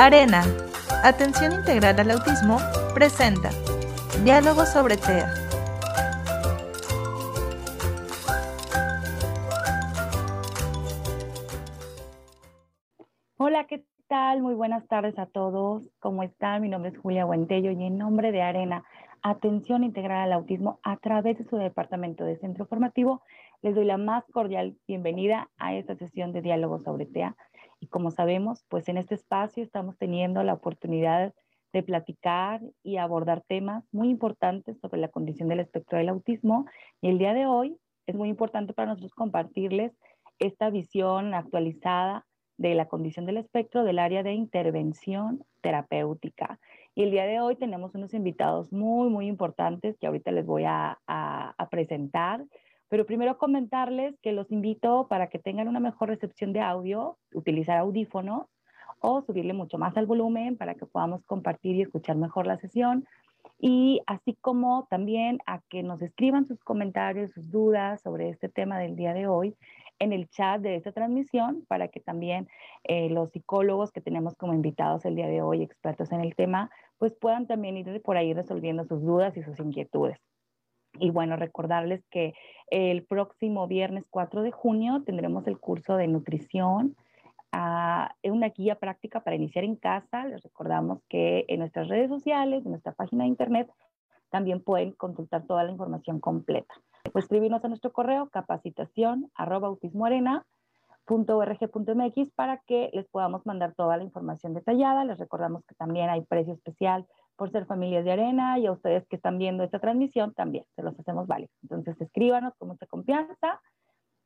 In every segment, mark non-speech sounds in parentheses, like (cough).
Arena, Atención Integral al Autismo, presenta Diálogo sobre TEA. Hola, ¿qué tal? Muy buenas tardes a todos. ¿Cómo están? Mi nombre es Julia Buentello y en nombre de Arena, Atención Integral al Autismo, a través de su departamento de centro formativo, les doy la más cordial bienvenida a esta sesión de Diálogo sobre TEA y como sabemos, pues en este espacio estamos teniendo la oportunidad de platicar y abordar temas muy importantes sobre la condición del espectro del autismo. Y el día de hoy es muy importante para nosotros compartirles esta visión actualizada de la condición del espectro del área de intervención terapéutica. Y el día de hoy tenemos unos invitados muy, muy importantes que ahorita les voy a, a, a presentar. Pero primero comentarles que los invito para que tengan una mejor recepción de audio, utilizar audífonos o subirle mucho más al volumen para que podamos compartir y escuchar mejor la sesión. Y así como también a que nos escriban sus comentarios, sus dudas sobre este tema del día de hoy en el chat de esta transmisión para que también eh, los psicólogos que tenemos como invitados el día de hoy, expertos en el tema, pues puedan también ir por ahí resolviendo sus dudas y sus inquietudes. Y bueno, recordarles que el próximo viernes 4 de junio tendremos el curso de nutrición, uh, una guía práctica para iniciar en casa. Les recordamos que en nuestras redes sociales, en nuestra página de internet, también pueden consultar toda la información completa. Pues escribirnos a nuestro correo capacitación para que les podamos mandar toda la información detallada. Les recordamos que también hay precio especial por ser familias de arena y a ustedes que están viendo esta transmisión también se los hacemos válidos. Entonces escríbanos con mucha confianza.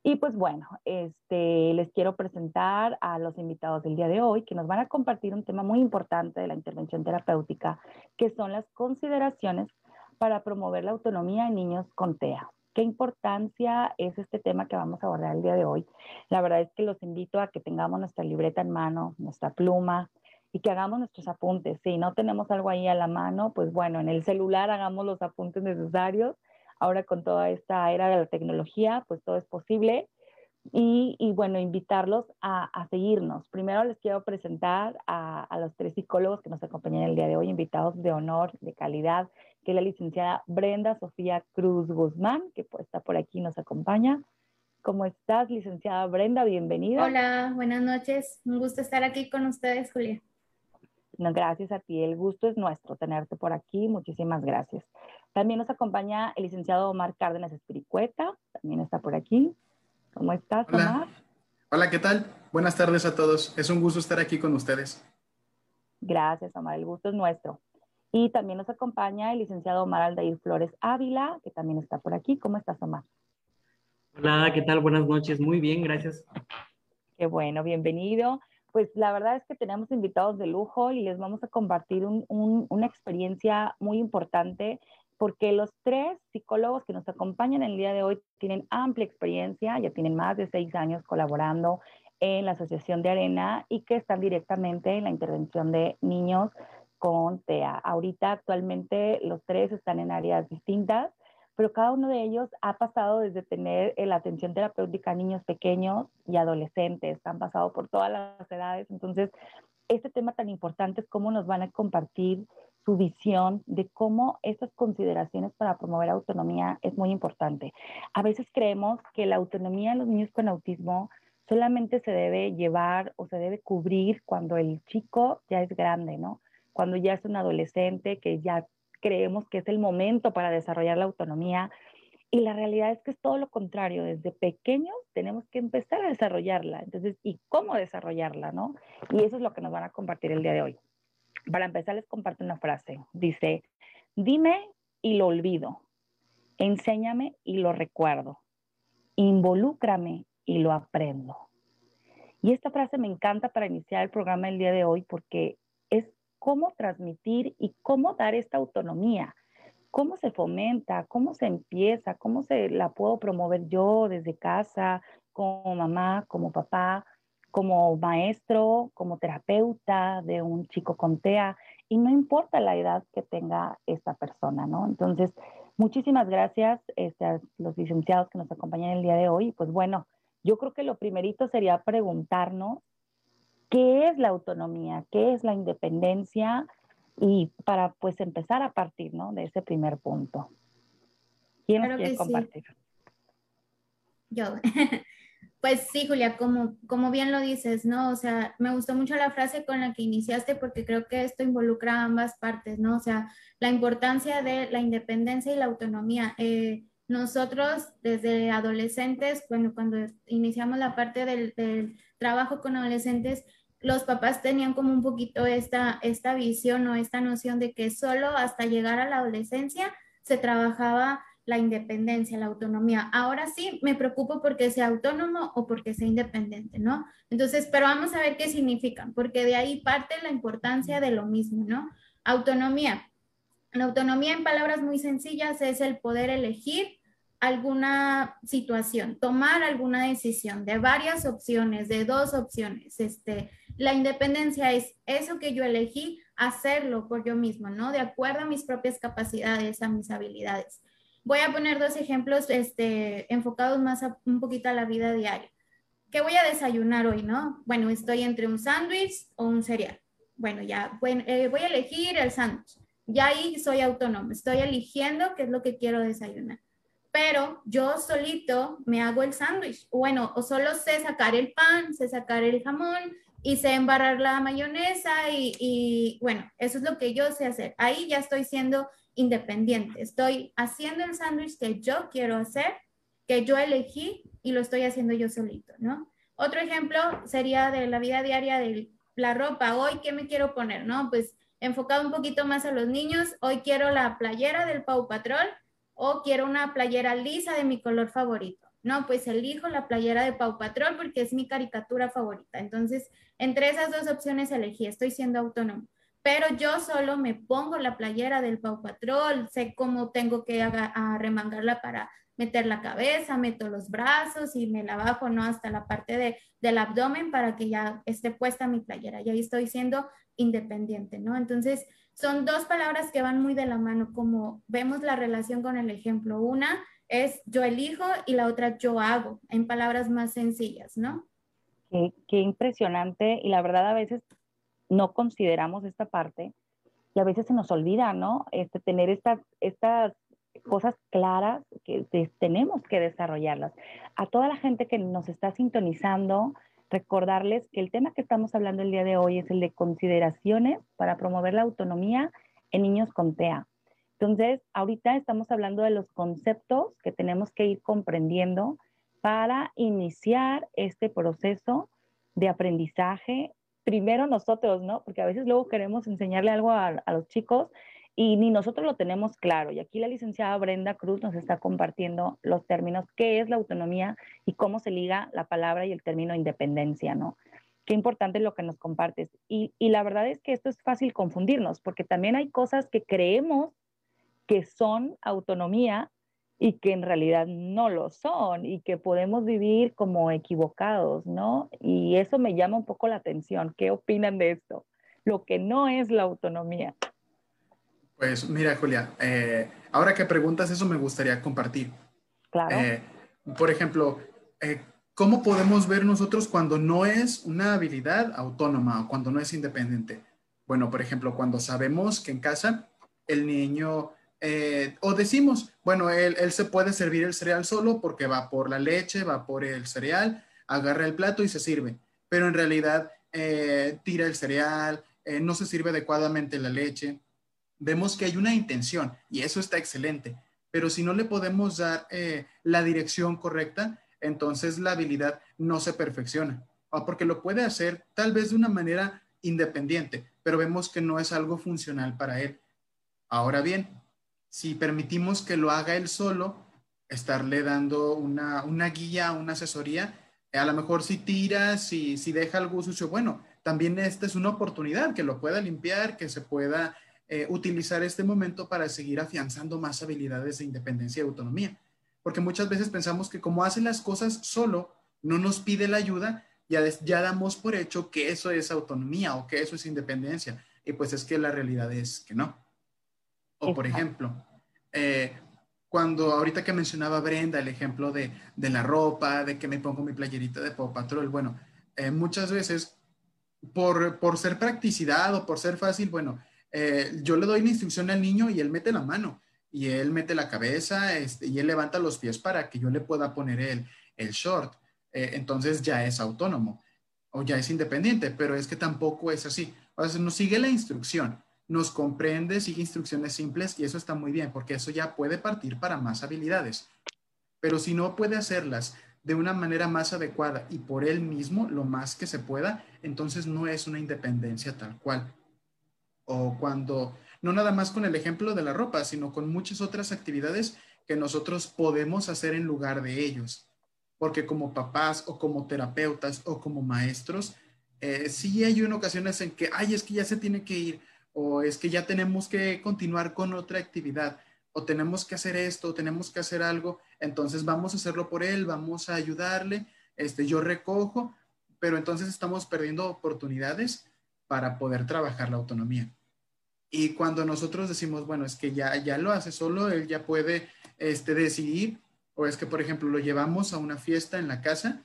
Y pues bueno, este, les quiero presentar a los invitados del día de hoy que nos van a compartir un tema muy importante de la intervención terapéutica, que son las consideraciones para promover la autonomía en niños con TEA. ¿Qué importancia es este tema que vamos a abordar el día de hoy? La verdad es que los invito a que tengamos nuestra libreta en mano, nuestra pluma, y que hagamos nuestros apuntes. Si no tenemos algo ahí a la mano, pues bueno, en el celular hagamos los apuntes necesarios. Ahora con toda esta era de la tecnología, pues todo es posible. Y, y bueno, invitarlos a, a, seguirnos. Primero les quiero presentar a, a, los tres psicólogos que nos acompañan el día de hoy, invitados de honor, de calidad, que es la licenciada Brenda Sofía Cruz Guzmán, que pues está por aquí y nos acompaña. ¿Cómo estás, licenciada Brenda? Bienvenida. Hola, buenas noches. Un gusto estar aquí con ustedes, Julia. No, gracias a ti, el gusto es nuestro tenerte por aquí, muchísimas gracias. También nos acompaña el licenciado Omar Cárdenas Espiricueta, también está por aquí. ¿Cómo estás, Hola. Omar? Hola, ¿qué tal? Buenas tardes a todos. Es un gusto estar aquí con ustedes. Gracias, Omar, el gusto es nuestro. Y también nos acompaña el licenciado Omar Aldair Flores Ávila, que también está por aquí. ¿Cómo estás, Omar? Hola, ¿qué tal? Buenas noches. Muy bien, gracias. Qué bueno, bienvenido pues la verdad es que tenemos invitados de lujo y les vamos a compartir un, un, una experiencia muy importante porque los tres psicólogos que nos acompañan el día de hoy tienen amplia experiencia, ya tienen más de seis años colaborando en la Asociación de Arena y que están directamente en la intervención de niños con TEA. Ahorita actualmente los tres están en áreas distintas, pero cada uno de ellos ha pasado desde tener la atención terapéutica a niños pequeños y adolescentes, han pasado por todas las edades. Entonces, este tema tan importante es cómo nos van a compartir su visión de cómo estas consideraciones para promover autonomía es muy importante. A veces creemos que la autonomía en los niños con autismo solamente se debe llevar o se debe cubrir cuando el chico ya es grande, ¿no? Cuando ya es un adolescente que ya creemos que es el momento para desarrollar la autonomía. Y la realidad es que es todo lo contrario. Desde pequeños tenemos que empezar a desarrollarla. Entonces, ¿y cómo desarrollarla? ¿no? Y eso es lo que nos van a compartir el día de hoy. Para empezar, les comparto una frase. Dice, dime y lo olvido. Enséñame y lo recuerdo. Involúcrame y lo aprendo. Y esta frase me encanta para iniciar el programa el día de hoy porque es cómo transmitir y cómo dar esta autonomía, cómo se fomenta, cómo se empieza, cómo se la puedo promover yo desde casa, como mamá, como papá, como maestro, como terapeuta de un chico con TEA, y no importa la edad que tenga esta persona, ¿no? Entonces, muchísimas gracias este, a los licenciados que nos acompañan el día de hoy. Pues bueno, yo creo que lo primerito sería preguntarnos qué es la autonomía, qué es la independencia y para pues empezar a partir, ¿no? De ese primer punto. ¿Quién nos quiere compartir? Yo. (laughs) Pues sí, Julia, como, como bien lo dices, ¿no? O sea, me gustó mucho la frase con la que iniciaste porque creo que esto involucra ambas partes, ¿no? O sea, la importancia de la independencia y la autonomía. Eh, nosotros desde adolescentes, bueno, cuando iniciamos la parte del, del, trabajo con adolescentes, los papás tenían como un poquito esta, esta visión o esta noción de que solo hasta llegar a la adolescencia se trabajaba la independencia, la autonomía. Ahora sí me preocupo porque sea autónomo o porque sea independiente, ¿no? Entonces, pero vamos a ver qué significan, porque de ahí parte la importancia de lo mismo, ¿no? Autonomía. La autonomía en palabras muy sencillas es el poder elegir alguna situación, tomar alguna decisión de varias opciones, de dos opciones. Este, la independencia es eso que yo elegí, hacerlo por yo mismo, ¿no? De acuerdo a mis propias capacidades, a mis habilidades. Voy a poner dos ejemplos este, enfocados más un poquito a la vida diaria. ¿Qué voy a desayunar hoy, no? Bueno, estoy entre un sándwich o un cereal. Bueno, ya, bueno, eh, voy a elegir el sándwich. Ya ahí soy autónomo, estoy eligiendo qué es lo que quiero desayunar. Pero yo solito me hago el sándwich. Bueno, o solo sé sacar el pan, sé sacar el jamón sé embarrar la mayonesa y, y bueno, eso es lo que yo sé hacer. Ahí ya estoy siendo independiente. Estoy haciendo el sándwich que yo quiero hacer, que yo elegí y lo estoy haciendo yo solito, ¿no? Otro ejemplo sería de la vida diaria de la ropa. Hoy, ¿qué me quiero poner? ¿No? Pues enfocado un poquito más a los niños. Hoy quiero la playera del Pau Patrol o quiero una playera lisa de mi color favorito. No, pues elijo la playera de Pau Patrol porque es mi caricatura favorita. Entonces, entre esas dos opciones elegí, estoy siendo autónomo pero yo solo me pongo la playera del Pau Patrol, sé cómo tengo que remangarla para meter la cabeza, meto los brazos y me la bajo, ¿no? Hasta la parte de, del abdomen para que ya esté puesta mi playera. Y ahí estoy siendo independiente, ¿no? Entonces, son dos palabras que van muy de la mano, como vemos la relación con el ejemplo. Una es yo elijo y la otra yo hago, en palabras más sencillas, ¿no? Qué, impresionante y la verdad a veces no consideramos esta parte y a veces se nos olvida, ¿no? Este, tener estas, estas cosas claras que tenemos que desarrollarlas. A toda la gente que nos está sintonizando, recordarles que el tema que estamos hablando el día de hoy es el de consideraciones para promover la autonomía en niños con TEA. Entonces, ahorita estamos hablando de los conceptos que tenemos que ir comprendiendo para iniciar este proceso de aprendizaje primero nosotros, ¿no? Porque a veces luego queremos enseñarle algo a, los chicos y ni nosotros lo tenemos claro. Y aquí la licenciada Brenda Cruz nos está compartiendo los términos, qué es la autonomía y cómo se liga la palabra y el término independencia, ¿no? Qué importante es lo que nos compartes. Y, y la verdad es que esto es fácil confundirnos, porque también hay cosas que creemos que son autonomía y que en realidad no lo son y que podemos vivir como equivocados, ¿no? Y eso me llama un poco la atención. ¿Qué opinan de esto? Lo que no es la autonomía. Pues mira, Julia, eh, ahora que preguntas eso me gustaría compartir. Claro. Eh, por ejemplo, eh, ¿cómo podemos ver nosotros cuando no es una habilidad autónoma o cuando no es independiente? Bueno, por ejemplo, cuando sabemos que en casa el niño eh, o decimos, bueno, él, se puede servir el cereal solo porque va por la leche, va por el cereal, agarra el plato y se sirve, pero en realidad eh, tira el cereal, eh, no se sirve adecuadamente la leche. Vemos que hay una intención y eso está excelente, pero si no le podemos dar la dirección correcta, entonces la habilidad no se perfecciona, porque lo puede hacer tal vez de una manera independiente, pero vemos que no es algo funcional para él. Ahora bien, si permitimos que lo haga él solo, estarle dando una, guía, una asesoría, eh, a lo mejor si tira, si, si deja algo sucio, bueno, también esta es una oportunidad que lo pueda limpiar, que se pueda eh, utilizar este momento para seguir afianzando más habilidades de independencia y autonomía. Porque muchas veces pensamos que como hace las cosas solo, no nos pide la ayuda, ya, ya damos por hecho que eso es autonomía o que eso es independencia. Y pues es que la realidad es que no. O por ejemplo, eh, cuando ahorita que mencionaba Brenda el ejemplo de, de, la ropa, de que me pongo mi playerita de Pau Patrol, bueno, eh, muchas veces por, por ser practicidad o por ser fácil, bueno, eh, yo le doy la instrucción al niño y él mete la mano y él mete la cabeza este, y él levanta los pies para que yo le pueda poner el, el short. Entonces ya es autónomo o ya es independiente, pero es que tampoco es así. O sea, nos sigue la instrucción, nos comprende, sigue instrucciones simples y eso está muy bien porque eso ya puede partir para más habilidades. Pero si no puede hacerlas de una manera más adecuada y por él mismo, lo más que se pueda, entonces no es una independencia tal cual. O cuando, no nada más con el ejemplo de la ropa, sino con muchas otras actividades que nosotros podemos hacer en lugar de ellos. Porque como papás o como terapeutas o como maestros, eh, sí hay ocasiones en que, ay, es que ya se tiene que ir o es que ya tenemos que continuar con otra actividad o tenemos que hacer esto, o tenemos que hacer algo, entonces vamos a hacerlo por él, vamos a ayudarle, este, yo recojo, pero entonces estamos perdiendo oportunidades para poder trabajar la autonomía. Y cuando nosotros decimos, bueno, es que ya, ya lo hace solo, él ya puede este, decidir, o es que, por ejemplo, lo llevamos a una fiesta en la casa,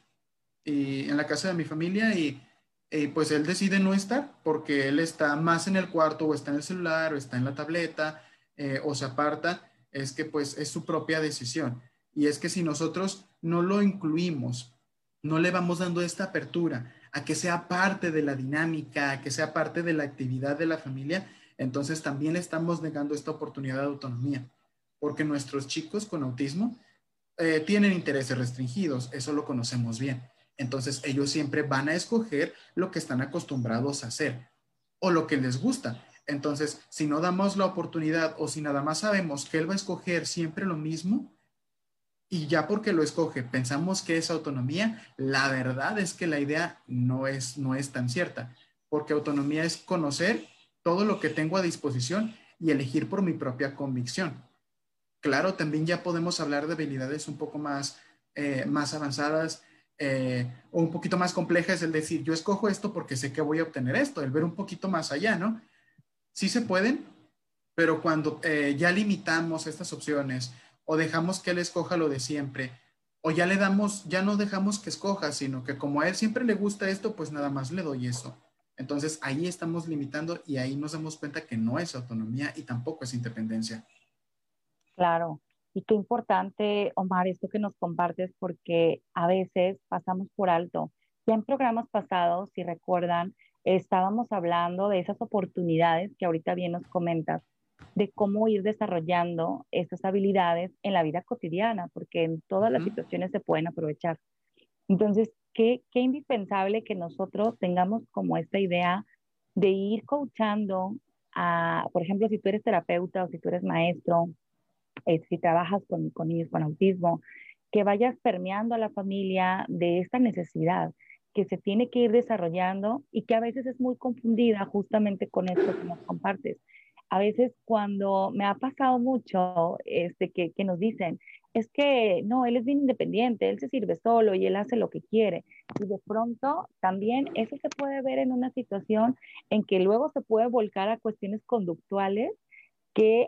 y en la casa de mi familia, y, y pues él decide no estar porque él está más en el cuarto, o está en el celular, o está en la tableta, eh, o se aparta, es que pues es su propia decisión. Y es que si nosotros no lo incluimos, no le vamos dando esta apertura a que sea parte de la dinámica, a que sea parte de la actividad de la familia, entonces también le estamos negando esta oportunidad de autonomía, porque nuestros chicos con autismo eh, tienen intereses restringidos, eso lo conocemos bien. Entonces ellos siempre van a escoger lo que están acostumbrados a hacer o lo que les gusta. Entonces, si no damos la oportunidad o si nada más sabemos que él va a escoger siempre lo mismo y ya porque lo escoge pensamos que es autonomía, la verdad es que la idea no es, no es tan cierta, porque autonomía es conocer todo lo que tengo a disposición y elegir por mi propia convicción. Claro, también ya podemos hablar de habilidades un poco más, eh, más avanzadas eh, un poquito más complejas, el decir, yo escojo esto porque sé que voy a obtener esto, el ver un poquito más allá, ¿no? sí se pueden, pero cuando eh, ya limitamos estas opciones o dejamos que él escoja lo de siempre, o ya le damos, ya no dejamos que escoja, sino que como a él siempre le gusta esto, pues nada más le doy eso. Entonces ahí estamos limitando y ahí nos damos cuenta que no es autonomía y tampoco es independencia. Claro, y qué importante, Omar, esto que nos compartes, porque a veces pasamos por alto. Ya en programas pasados, si recuerdan, estábamos hablando de esas oportunidades que ahorita bien nos comentas, de cómo ir desarrollando esas habilidades en la vida cotidiana, porque en todas las situaciones se pueden aprovechar. Entonces, qué, qué indispensable que nosotros tengamos como esta idea de ir coachando a, por ejemplo, si tú eres terapeuta o si tú eres maestro, eh, si trabajas con, con autismo, que vayas permeando a la familia de esta necesidad que se tiene que ir desarrollando y que a veces es muy confundida justamente con esto que nos compartes. A veces cuando me ha pasado mucho este, que, que nos dicen, es que no, él es bien independiente, él se sirve solo y él hace lo que quiere. Y de pronto también eso se puede ver en una situación en que luego se puede volcar a cuestiones conductuales que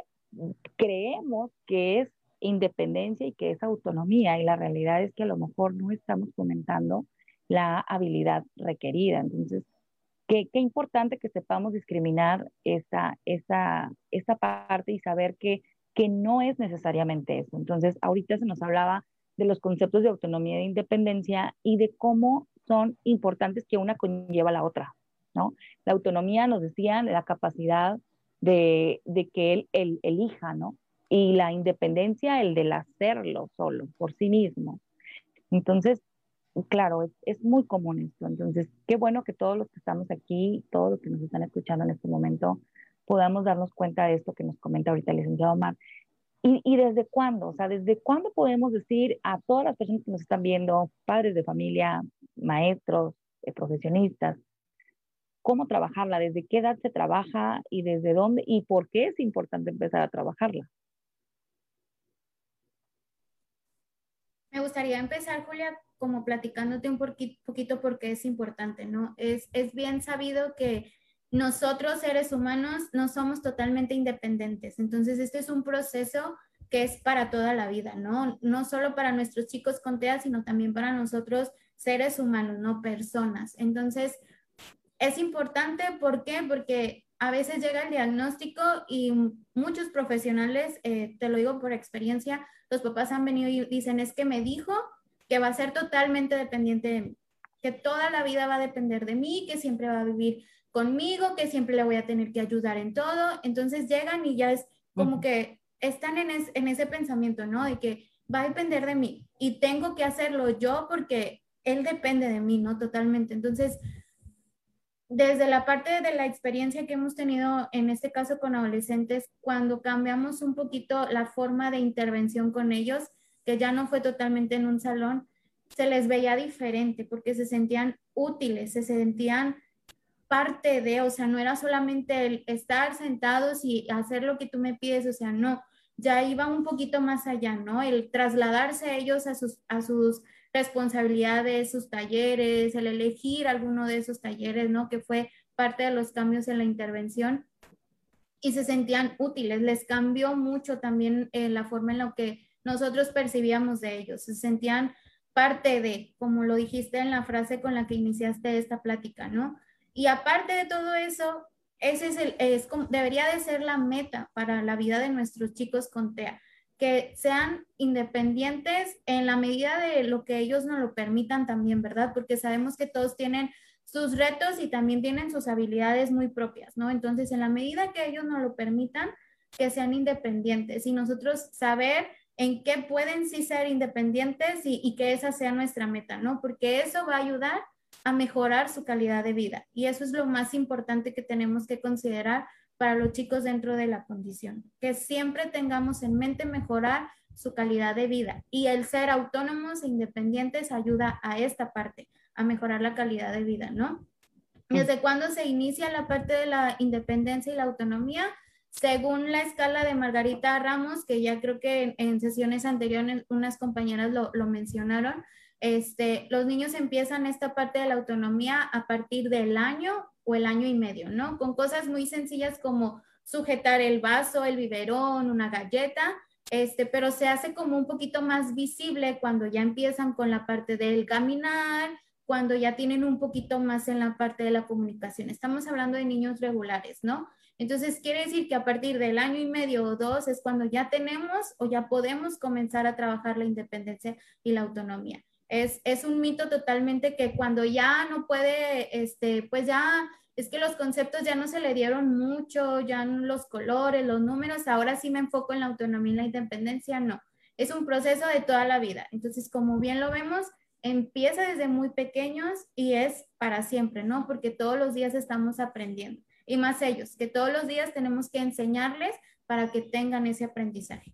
creemos que es independencia y que es autonomía y la realidad es que a lo mejor no estamos comentando la habilidad requerida. Entonces, qué, qué importante que sepamos discriminar esa, esa, esa parte y saber que, que no es necesariamente eso. Entonces, ahorita se nos hablaba de los conceptos de autonomía e independencia y de cómo son importantes que una conlleva a la otra, ¿no? La autonomía, nos decían, la capacidad de, de que él, él, elija, ¿no? Y la independencia, el del hacerlo solo, por sí mismo. Entonces, claro, es, es, muy común esto. Entonces, qué bueno que todos los que estamos aquí, todos los que nos están escuchando en este momento, podamos darnos cuenta de esto que nos comenta ahorita el licenciado Omar. ¿Y, y desde cuándo? O sea, ¿desde cuándo podemos decir a todas las personas que nos están viendo, padres de familia, maestros, eh, profesionistas, cómo trabajarla? ¿Desde qué edad se trabaja y desde dónde y por qué es importante empezar a trabajarla? Me gustaría empezar, Julia, como platicándote un poquito porque es importante, ¿no? Es, es bien sabido que nosotros seres humanos no somos totalmente independientes. Entonces, este es un proceso que es para toda la vida, ¿no? No solo para nuestros chicos con TEA, sino también para nosotros seres humanos, no personas. Entonces, es importante, ¿por qué? Porque a veces llega el diagnóstico y muchos profesionales, eh, te lo digo por experiencia, los papás han venido y dicen, es que me dijo que va a ser totalmente dependiente de mí, que toda la vida va a depender de mí, que siempre va a vivir conmigo, que siempre le voy a tener que ayudar en todo. Entonces llegan y ya es como que están en, en ese pensamiento, ¿no? De que va a depender de mí y tengo que hacerlo yo porque él depende de mí, ¿no? Totalmente. Entonces, desde la parte de la experiencia que hemos tenido en este caso con adolescentes, cuando cambiamos un poquito la forma de intervención con ellos, que ya no fue totalmente en un salón, se les veía diferente porque se sentían útiles, se sentían parte de, o sea, no era solamente el estar sentados y hacer lo que tú me pides, o sea, no, ya iba un poquito más allá, ¿no? El trasladarse ellos a sus, a sus responsabilidades, sus talleres, el elegir alguno de esos talleres, ¿no? Que fue parte de los cambios en la intervención y se sentían útiles. Les cambió mucho también eh, la forma en la que nosotros percibíamos de ellos. Se sentían parte de, como lo dijiste en la frase con la que iniciaste esta plática, ¿no? Y aparte de todo eso, ese es el, es debería de ser la meta para la vida de nuestros chicos con TEA que sean independientes en la medida de lo que ellos nos lo permitan también, ¿verdad? Porque sabemos que todos tienen sus retos y también tienen sus habilidades muy propias, ¿no? Entonces, en la medida que ellos nos lo permitan, que sean independientes y nosotros saber en qué pueden sí ser independientes y, y que esa sea nuestra meta, ¿no? Porque eso va a ayudar a mejorar su calidad de vida y eso es lo más importante que tenemos que considerar para los chicos dentro de la condición, que siempre tengamos en mente mejorar su calidad de vida y el ser autónomos e independientes ayuda a esta parte, a mejorar la calidad de vida, ¿no? ¿Desde cuándo se inicia la parte de la independencia y la autonomía? Según la escala de Margarita Ramos, que ya creo que en, sesiones anteriores unas compañeras lo, lo mencionaron, este, los niños empiezan esta parte de la autonomía a partir del año o el año y medio, ¿no? Con cosas muy sencillas como sujetar el vaso, el biberón, una galleta, este, pero se hace como un poquito más visible cuando ya empiezan con la parte del caminar, cuando ya tienen un poquito más en la parte de la comunicación. Estamos hablando de niños regulares, ¿no? Entonces, quiere decir que a partir del año y medio o dos es cuando ya tenemos o ya podemos comenzar a trabajar la independencia y la autonomía. Es, es un mito totalmente que cuando ya no puede, este, pues ya es que los conceptos ya no se le dieron mucho, ya los colores, los números, ahora sí me enfoco en la autonomía y la independencia, no. Es un proceso de toda la vida. Entonces, como bien lo vemos, empieza desde muy pequeños y es para siempre, ¿no? Porque todos los días estamos aprendiendo. Y más ellos, que todos los días tenemos que enseñarles para que tengan ese aprendizaje.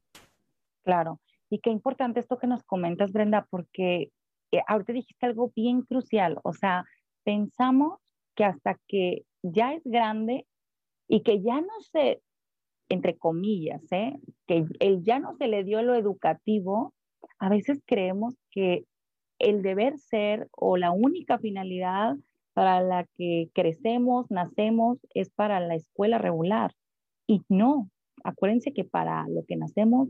Claro. Y qué importante esto que nos comentas, Brenda, porque eh, ahorita dijiste algo bien crucial, o sea, pensamos que hasta que ya es grande y que ya no se, entre comillas, ¿eh? que él ya no se le dio lo educativo, a veces creemos que el deber ser o la única finalidad para la que crecemos, nacemos, es para la escuela regular. Y no, acuérdense que para lo que nacemos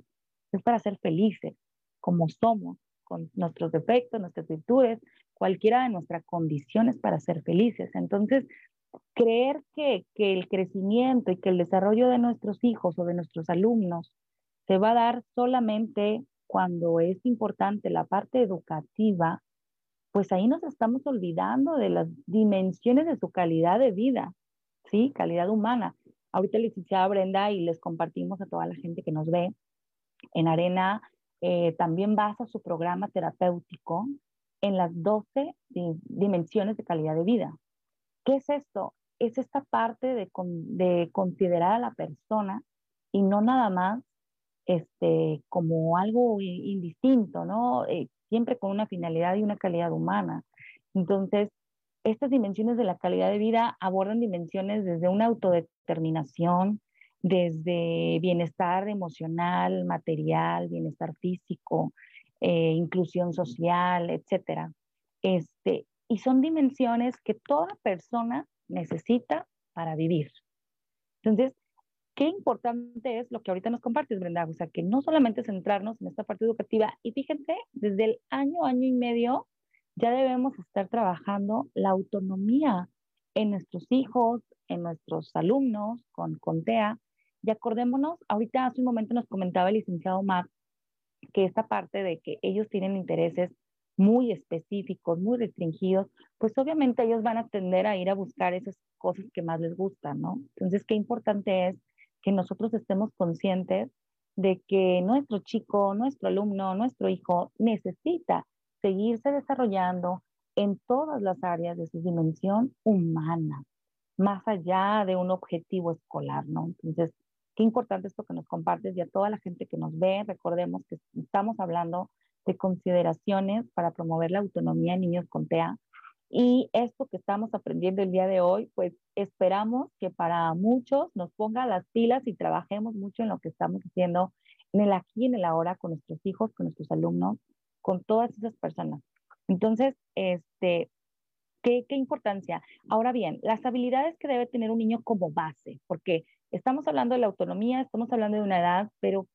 es para ser felices, como somos con nuestros defectos, nuestras virtudes, cualquiera de nuestras condiciones para ser felices. Entonces, creer que, que el crecimiento y que el desarrollo de nuestros hijos o de nuestros alumnos se va a dar solamente cuando es importante la parte educativa, pues ahí nos estamos olvidando de las dimensiones de su calidad de vida, ¿sí? Calidad humana. Ahorita licenciada Brenda y les compartimos a toda la gente que nos ve en Arena eh, también basa su programa terapéutico en las 12 dimensiones de calidad de vida. ¿Qué es esto? Es esta parte de, de considerar a la persona y no nada más este, como algo indistinto, ¿no? Eh, siempre con una finalidad y una calidad humana. Entonces, estas dimensiones de la calidad de vida abordan dimensiones desde una autodeterminación, desde bienestar emocional, material, bienestar físico, eh, inclusión social, etcétera. Este, y son dimensiones que toda persona necesita para vivir. Entonces, qué importante es lo que ahorita nos compartes, Brenda, o sea, que no solamente centrarnos en esta parte educativa, y fíjense, desde el año, año y medio, ya debemos estar trabajando la autonomía en nuestros hijos, en nuestros alumnos con, con TEA. Y acordémonos, ahorita hace un momento nos comentaba el licenciado Matt que esta parte de que ellos tienen intereses muy específicos, muy restringidos, pues obviamente ellos van a tender a ir a buscar esas cosas que más les gustan, ¿no? Entonces, qué importante es que nosotros estemos conscientes de que nuestro chico, nuestro alumno, nuestro hijo necesita seguirse desarrollando en todas las áreas de su dimensión humana, más allá de un objetivo escolar, ¿no? Entonces, qué importante esto que nos compartes y a toda la gente que nos ve, recordemos que estamos hablando de consideraciones para promover la autonomía de niños con TEA. Y esto que estamos aprendiendo el día de hoy, pues esperamos que para muchos nos ponga las pilas y trabajemos mucho en lo que estamos haciendo en el aquí y en el ahora con nuestros hijos, con nuestros alumnos, con todas esas personas. Entonces, este, ¿qué, qué importancia? Ahora bien, las habilidades que debe tener un niño como base, porque estamos hablando de la autonomía, estamos hablando de una edad, pero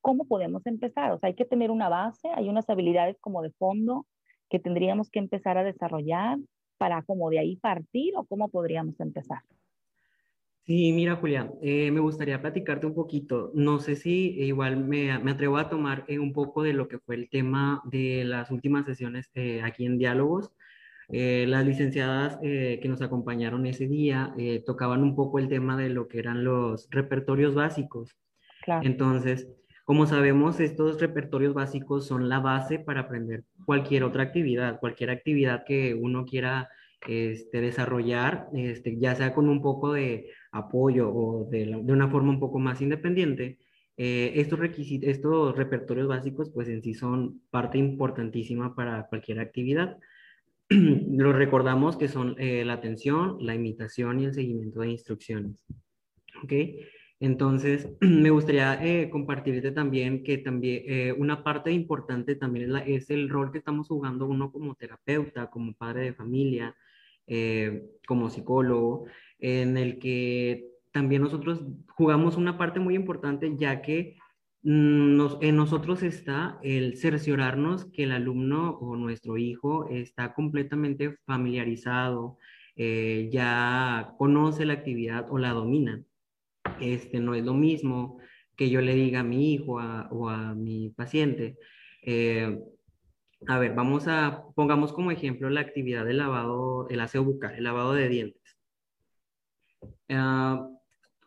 ¿cómo podemos empezar? O sea, hay que tener una base, hay unas habilidades como de fondo que tendríamos que empezar a desarrollar para como de ahí partir o cómo podríamos empezar. Sí, mira, Julia, eh, me gustaría platicarte un poquito. No sé si igual me, me atrevo a tomar eh, un poco de lo que fue el tema de las últimas sesiones eh, aquí en Diálogos. Las licenciadas que nos acompañaron ese día tocaban un poco el tema de lo que eran los repertorios básicos. Claro. Entonces, como sabemos, estos repertorios básicos son la base para aprender cualquier otra actividad, cualquier actividad que uno quiera este, desarrollar, este, ya sea con un poco de apoyo o de, una forma un poco más independiente. Eh, estos requisitos, estos repertorios básicos, pues en sí son parte importantísima para cualquier actividad. (clears throat) Los recordamos que son eh, la atención, la imitación y el seguimiento de instrucciones. ¿Ok? Entonces, (clears throat) me gustaría eh, compartirte también que también eh, una parte importante también es, el rol que estamos jugando uno como terapeuta, como padre de familia, eh, como psicólogo, en el que también nosotros jugamos una parte muy importante ya que mm, en nosotros está el cerciorarnos que el alumno o nuestro hijo está completamente familiarizado, ya conoce la actividad o la domina. Este, no es lo mismo que yo le diga a mi hijo o a mi paciente, eh, a ver, vamos a, pongamos como ejemplo la actividad del lavado, el aseo bucal, el lavado de dientes. Ah,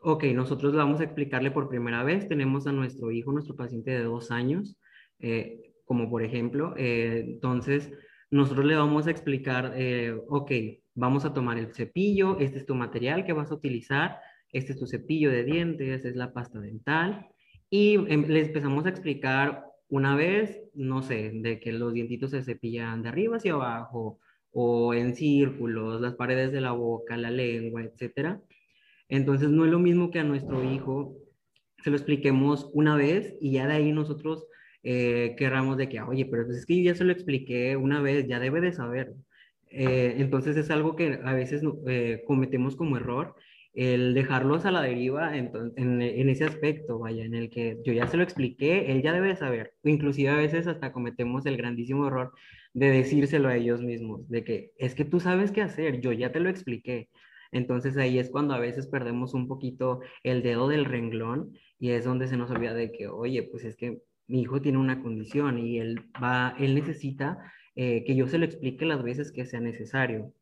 ok, nosotros vamos a explicarle por primera vez, tenemos a nuestro hijo, nuestro paciente de dos años, eh, como por ejemplo, eh, entonces nosotros le vamos a explicar, ok, vamos a tomar el cepillo, este es tu material que vas a utilizar, este es tu cepillo de dientes, es la pasta dental. Y em, les empezamos a explicar una vez, no sé, de que los dientitos se cepillan de arriba hacia abajo o en círculos, las paredes de la boca, la lengua, etc. Entonces no es lo mismo que a nuestro hijo se lo expliquemos una vez y ya de ahí nosotros eh, querramos de que, oye, pero pues es que yo ya se lo expliqué una vez, ya debe de saber. Eh, entonces es algo que a veces eh, cometemos como error el dejarlos a la deriva en, en, ese aspecto, vaya, en el que yo ya se lo expliqué, él ya debe saber. Inclusive a veces hasta cometemos el grandísimo error de decírselo a ellos mismos, de que es que tú sabes qué hacer, yo ya te lo expliqué. Entonces ahí es cuando a veces perdemos un poquito el dedo del renglón y es donde se nos olvida de que, oye, pues es que mi hijo tiene una condición y él va, él necesita eh, que yo se lo explique las veces que sea necesario.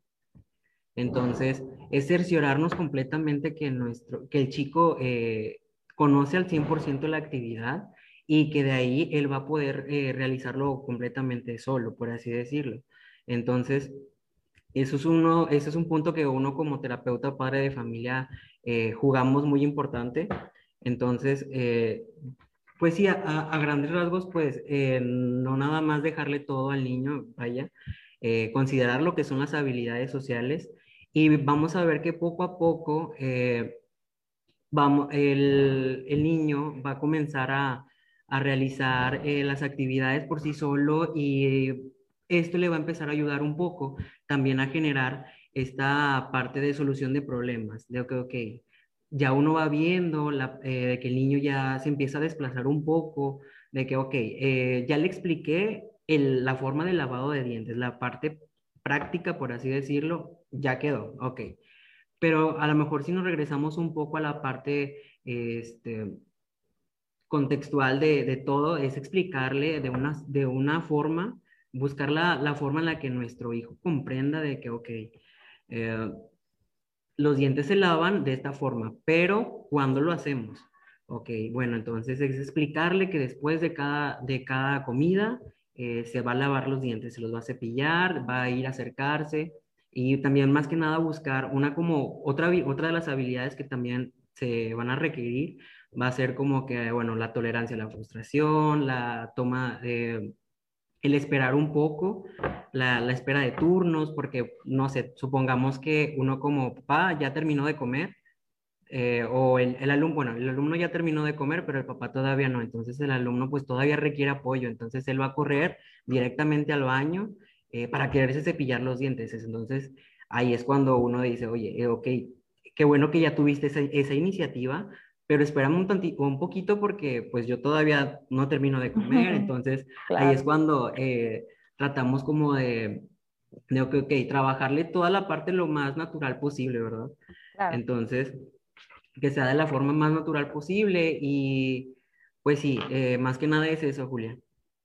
Entonces, es cerciorarnos completamente que, nuestro, que el chico eh, conoce al 100% la actividad y que de ahí él va a poder eh, realizarlo completamente solo, por así decirlo. Entonces, eso es, uno, eso es un punto que uno como terapeuta padre de familia eh, jugamos muy importante. Entonces, pues sí, a, grandes rasgos, pues no nada más dejarle todo al niño, vaya, considerar lo que son las habilidades sociales y vamos a ver que poco a poco eh, vamos, el, el, niño va a comenzar a, a realizar eh, las actividades por sí solo y esto le va a empezar a ayudar un poco también a generar esta parte de solución de problemas, de ok, ok, ya uno va viendo la, eh, que el niño ya se empieza a desplazar un poco, de que, ok, ya le expliqué la forma del lavado de dientes, la parte práctica, por así decirlo, ya quedó, ok. pero a lo mejor si nos regresamos un poco a la parte este, contextual de, de todo, es explicarle de una, de una forma, buscar la, la, forma en la que nuestro hijo comprenda de que, ok, eh, los dientes se lavan de esta forma, pero ¿cuándo lo hacemos? Ok, bueno, entonces es explicarle que después de cada, de cada comida eh, se va a lavar los dientes, se los va a cepillar, va a ir a acercarse y también más que nada buscar una como otra, otra de las habilidades que también se van a requerir va a ser como que, bueno, la tolerancia a la frustración, la toma de, el esperar un poco, la, espera de turnos, porque, no sé, supongamos que uno como papá ya terminó de comer, eh, o el, el, alumno, bueno, el alumno ya terminó de comer, pero el papá todavía no, entonces el alumno pues todavía requiere apoyo, entonces él va a correr directamente al baño eh, para quererse cepillar los dientes, entonces ahí es cuando uno dice, oye, eh, ok, qué bueno que ya tuviste esa, esa iniciativa, pero espérame un, tantito, un poquito porque pues yo todavía no termino de comer, entonces claro. ahí es cuando eh, tratamos como de, de okay, ok, trabajarle toda la parte lo más natural posible, ¿verdad? Claro. Entonces, que sea de la forma más natural posible y pues sí, eh, más que nada es eso, Julia.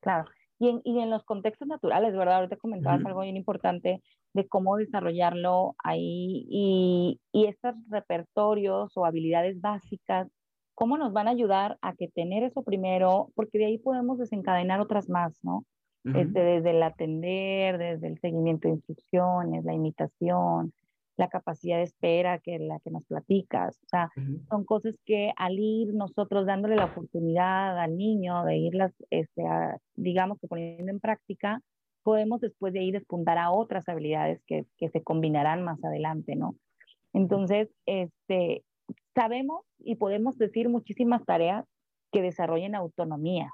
Claro. Y en, y en los contextos naturales, ¿verdad? Ahorita comentabas uh -huh. algo bien importante de cómo desarrollarlo ahí y, y estos repertorios o habilidades básicas, cómo nos van a ayudar a que tener eso primero, porque de ahí podemos desencadenar otras más, ¿no? Uh -huh. este, desde el atender, desde el seguimiento de instrucciones, la imitación, la capacidad de espera que la que nos platicas, o sea, uh -huh. son cosas que al ir nosotros dándole la oportunidad al niño de irlas, este, a, digamos que poniendo en práctica, podemos después de ahí despuntar a otras habilidades que, que se combinarán más adelante, ¿no? Entonces, este, sabemos y podemos decir muchísimas tareas que desarrollen autonomía,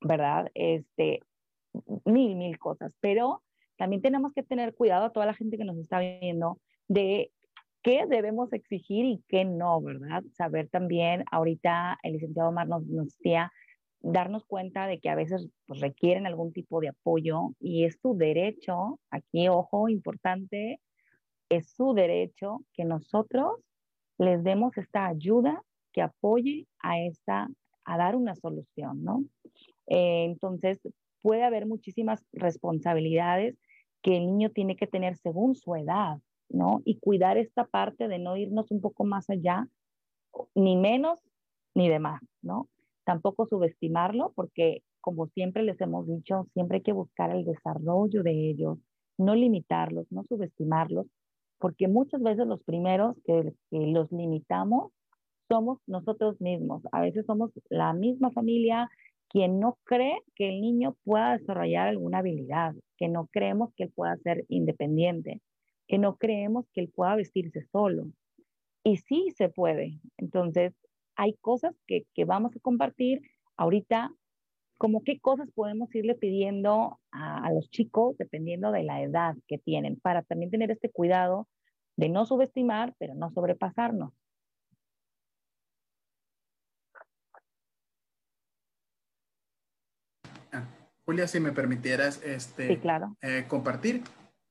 ¿verdad? Este, mil, mil cosas, pero también tenemos que tener cuidado a toda la gente que nos está viendo de qué debemos exigir y qué no, ¿verdad? Saber también, ahorita el licenciado Omar nos, nos decía, darnos cuenta de que a veces pues, requieren algún tipo de apoyo y es su derecho, aquí ojo, importante, es su derecho que nosotros les demos esta ayuda que apoye a esta, a dar una solución, ¿no? Eh, entonces, puede haber muchísimas responsabilidades que el niño tiene que tener según su edad, ¿no? Y cuidar esta parte de no irnos un poco más allá, ni menos ni de más, ¿no? Tampoco subestimarlo, porque como siempre les hemos dicho, siempre hay que buscar el desarrollo de ellos, no limitarlos, no subestimarlos, porque muchas veces los primeros que, que los limitamos somos nosotros mismos. A veces somos la misma familia quien no cree que el niño pueda desarrollar alguna habilidad, que no creemos que él pueda ser independiente, que no creemos que él pueda vestirse solo. Y sí se puede. Entonces, hay cosas que, que vamos a compartir ahorita, como qué cosas podemos irle pidiendo a, a los chicos dependiendo de la edad que tienen, para también tener este cuidado de no subestimar, pero no sobrepasarnos. Julia, si me permitieras este, sí, claro. eh, compartir,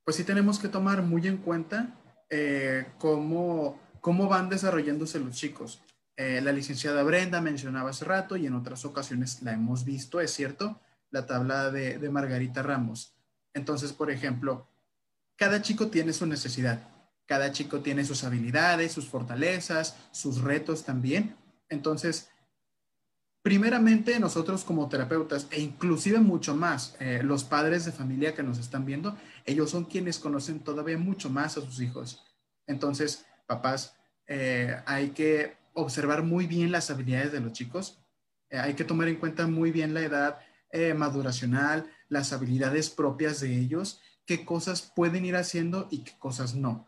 pues sí tenemos que tomar muy en cuenta eh, cómo, cómo van desarrollándose los chicos. Eh, la licenciada Brenda mencionaba hace rato y en otras ocasiones la hemos visto, es cierto, la tabla de, de Margarita Ramos. Entonces, por ejemplo, cada chico tiene su necesidad, cada chico tiene sus habilidades, sus fortalezas, sus retos también. Entonces, primeramente nosotros como terapeutas e inclusive mucho más eh, los padres de familia que nos están viendo, ellos son quienes conocen todavía mucho más a sus hijos. Entonces, papás, eh, hay que observar muy bien las habilidades de los chicos, eh, hay que tomar en cuenta muy bien la edad maduracional, las habilidades propias de ellos, qué cosas pueden ir haciendo y qué cosas no.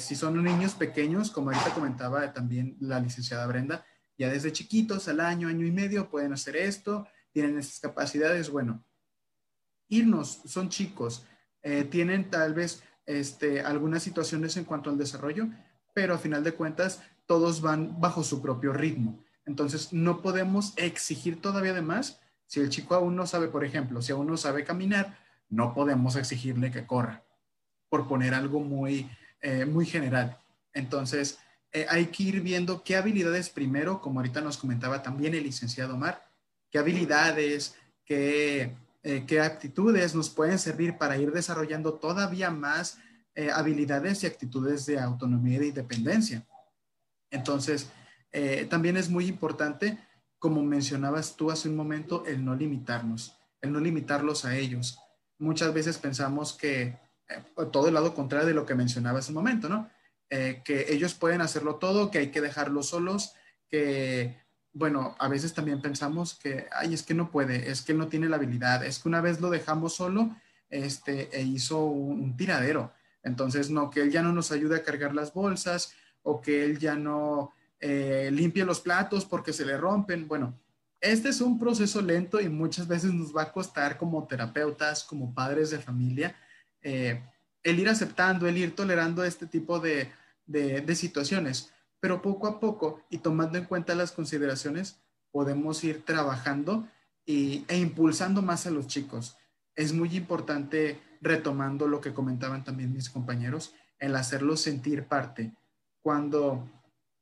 Si son niños pequeños, como ahorita comentaba también la licenciada Brenda, ya desde chiquitos, al año, año y medio, pueden hacer esto, tienen estas capacidades, bueno, irnos, son chicos, eh, tienen tal vez este, algunas situaciones en cuanto al desarrollo, pero a final de cuentas todos van bajo su propio ritmo. Entonces, no podemos exigir todavía de más. Si el chico aún no sabe, por ejemplo, si aún no sabe caminar, no podemos exigirle que corra, por poner algo muy, eh, muy general. Entonces, eh, hay que ir viendo qué habilidades primero, como ahorita nos comentaba también el licenciado Omar, qué habilidades, qué, eh, qué aptitudes nos pueden servir para ir desarrollando todavía más eh, habilidades y actitudes de autonomía y de independencia. Entonces, también es muy importante, como mencionabas tú hace un momento, el no limitarnos, el no limitarlos a ellos. Muchas veces pensamos que todo el lado contrario de lo que mencionaba hace un momento, ¿no? Eh, que ellos pueden hacerlo todo, que hay que dejarlos solos, que, bueno, a veces también pensamos que, ay, es que no puede, es que no tiene la habilidad, es que una vez lo dejamos solo, este, e hizo un, tiradero. Entonces, no, que él ya no nos ayude a cargar las bolsas o que él ya no eh, limpie los platos porque se le rompen. Bueno, este es un proceso lento y muchas veces nos va a costar como terapeutas, como padres de familia, eh, el ir aceptando, el ir tolerando este tipo de, de, situaciones, pero poco a poco y tomando en cuenta las consideraciones, podemos ir trabajando y, e impulsando más a los chicos. Es muy importante, retomando lo que comentaban también mis compañeros, el hacerlos sentir parte. Cuando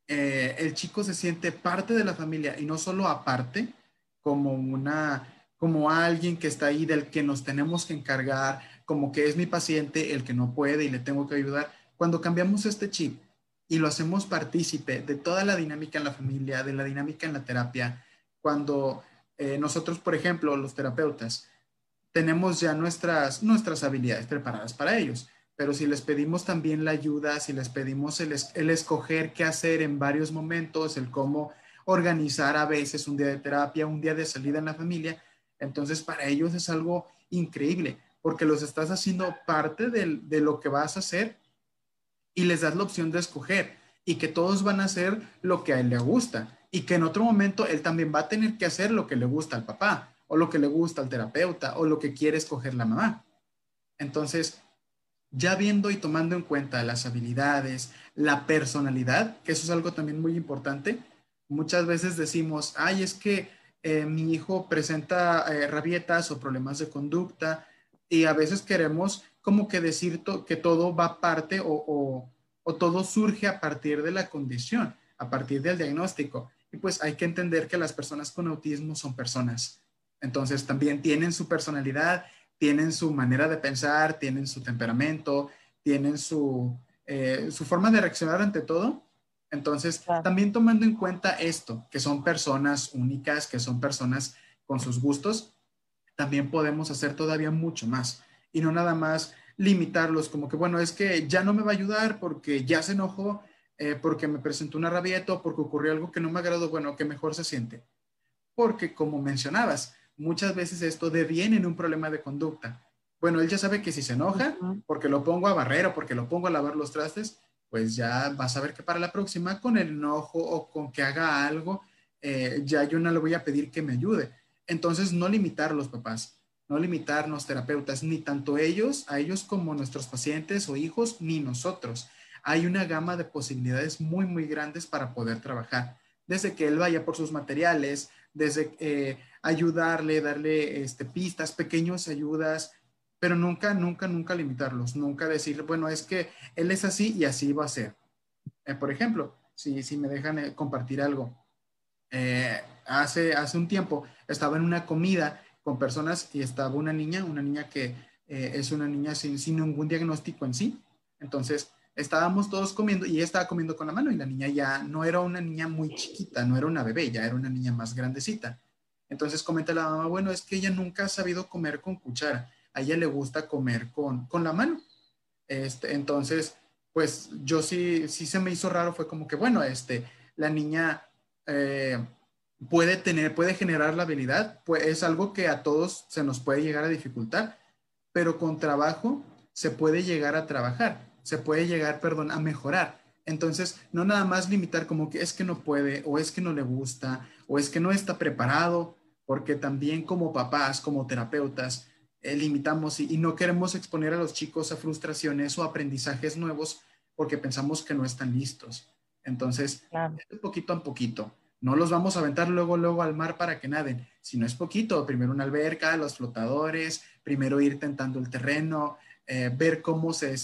eh, el chico se siente parte de la familia y no solo aparte, como una como alguien que está ahí del que nos tenemos que encargar, como que es mi paciente el que no puede y le tengo que ayudar, cuando cambiamos este chip y lo hacemos partícipe de toda la dinámica en la familia, de la dinámica en la terapia, cuando eh, nosotros, por ejemplo, los terapeutas, tenemos ya nuestras, nuestras habilidades preparadas para ellos, pero si les pedimos también la ayuda, si les pedimos el, el escoger qué hacer en varios momentos, el cómo organizar a veces un día de terapia, un día de salida en la familia, entonces para ellos es algo increíble, porque los estás haciendo parte de lo que vas a hacer y les das la opción de escoger y que todos van a hacer lo que a él le gusta y que en otro momento él también va a tener que hacer lo que le gusta al papá o lo que le gusta al terapeuta o lo que quiere escoger la mamá. Entonces, ya viendo y tomando en cuenta las habilidades, la personalidad, que eso es algo también muy importante, muchas veces decimos, ay, es que eh, mi hijo presenta eh, rabietas o problemas de conducta y a veces queremos como que decir que todo va parte o, o, todo surge a partir de la condición, a partir del diagnóstico. Y pues hay que entender que las personas con autismo son personas. Entonces también tienen su personalidad, tienen su manera de pensar, tienen su temperamento, tienen su, eh, su forma de reaccionar ante todo. Entonces, también tomando en cuenta esto, que son personas únicas, que son personas con sus gustos, también podemos hacer todavía mucho más y no nada más limitarlos como que, bueno, es que ya no me va a ayudar porque ya se enojó, eh, porque me presentó una rabieta o porque ocurrió algo que no me agradó, bueno, que mejor se siente. Porque como mencionabas, muchas veces esto deviene en un problema de conducta. Bueno, él ya sabe que si se enoja, porque lo pongo a barrer o porque lo pongo a lavar los trastes, pues ya vas a ver que para la próxima con el enojo o con que haga algo, eh, ya yo no le voy a pedir que me ayude. Entonces, no limitar los papás no limitarnos terapeutas, ni tanto ellos, a ellos como nuestros pacientes o hijos, ni nosotros. Hay una gama de posibilidades muy, muy grandes para poder trabajar. Desde que él vaya por sus materiales, desde eh, ayudarle, darle este, pistas, pequeñas ayudas, pero nunca, nunca, nunca limitarlos, nunca decir, bueno, es que él es así y así va a ser. Eh, por ejemplo, si, si me dejan eh, compartir algo, hace, hace un tiempo estaba en una comida con personas y estaba una niña, una niña que eh, es una niña sin, sin, ningún diagnóstico en sí. Entonces, estábamos todos comiendo y ella estaba comiendo con la mano y la niña ya no era una niña muy chiquita, no era una bebé, ya era una niña más grandecita. Entonces comenta la mamá, bueno, es que ella nunca ha sabido comer con cuchara, a ella le gusta comer con, con la mano. Este, entonces, pues yo sí, sí se me hizo raro, fue como que, bueno, este, la niña... Eh, puede tener, puede generar la habilidad, pues es algo que a todos se nos puede llegar a dificultar, pero con trabajo se puede llegar a trabajar, se puede llegar, perdón, a mejorar. Entonces, no nada más limitar como que es que no puede, o es que no le gusta, o es que no está preparado, porque también como papás, como terapeutas, eh, limitamos y, no queremos exponer a los chicos a frustraciones o aprendizajes nuevos porque pensamos que no están listos. Entonces, de poquito a poquito. No los vamos a aventar luego, luego al mar para que naden, sino es poquito. Primero una alberca, los flotadores, primero ir tentando el terreno, eh, ver cómo se,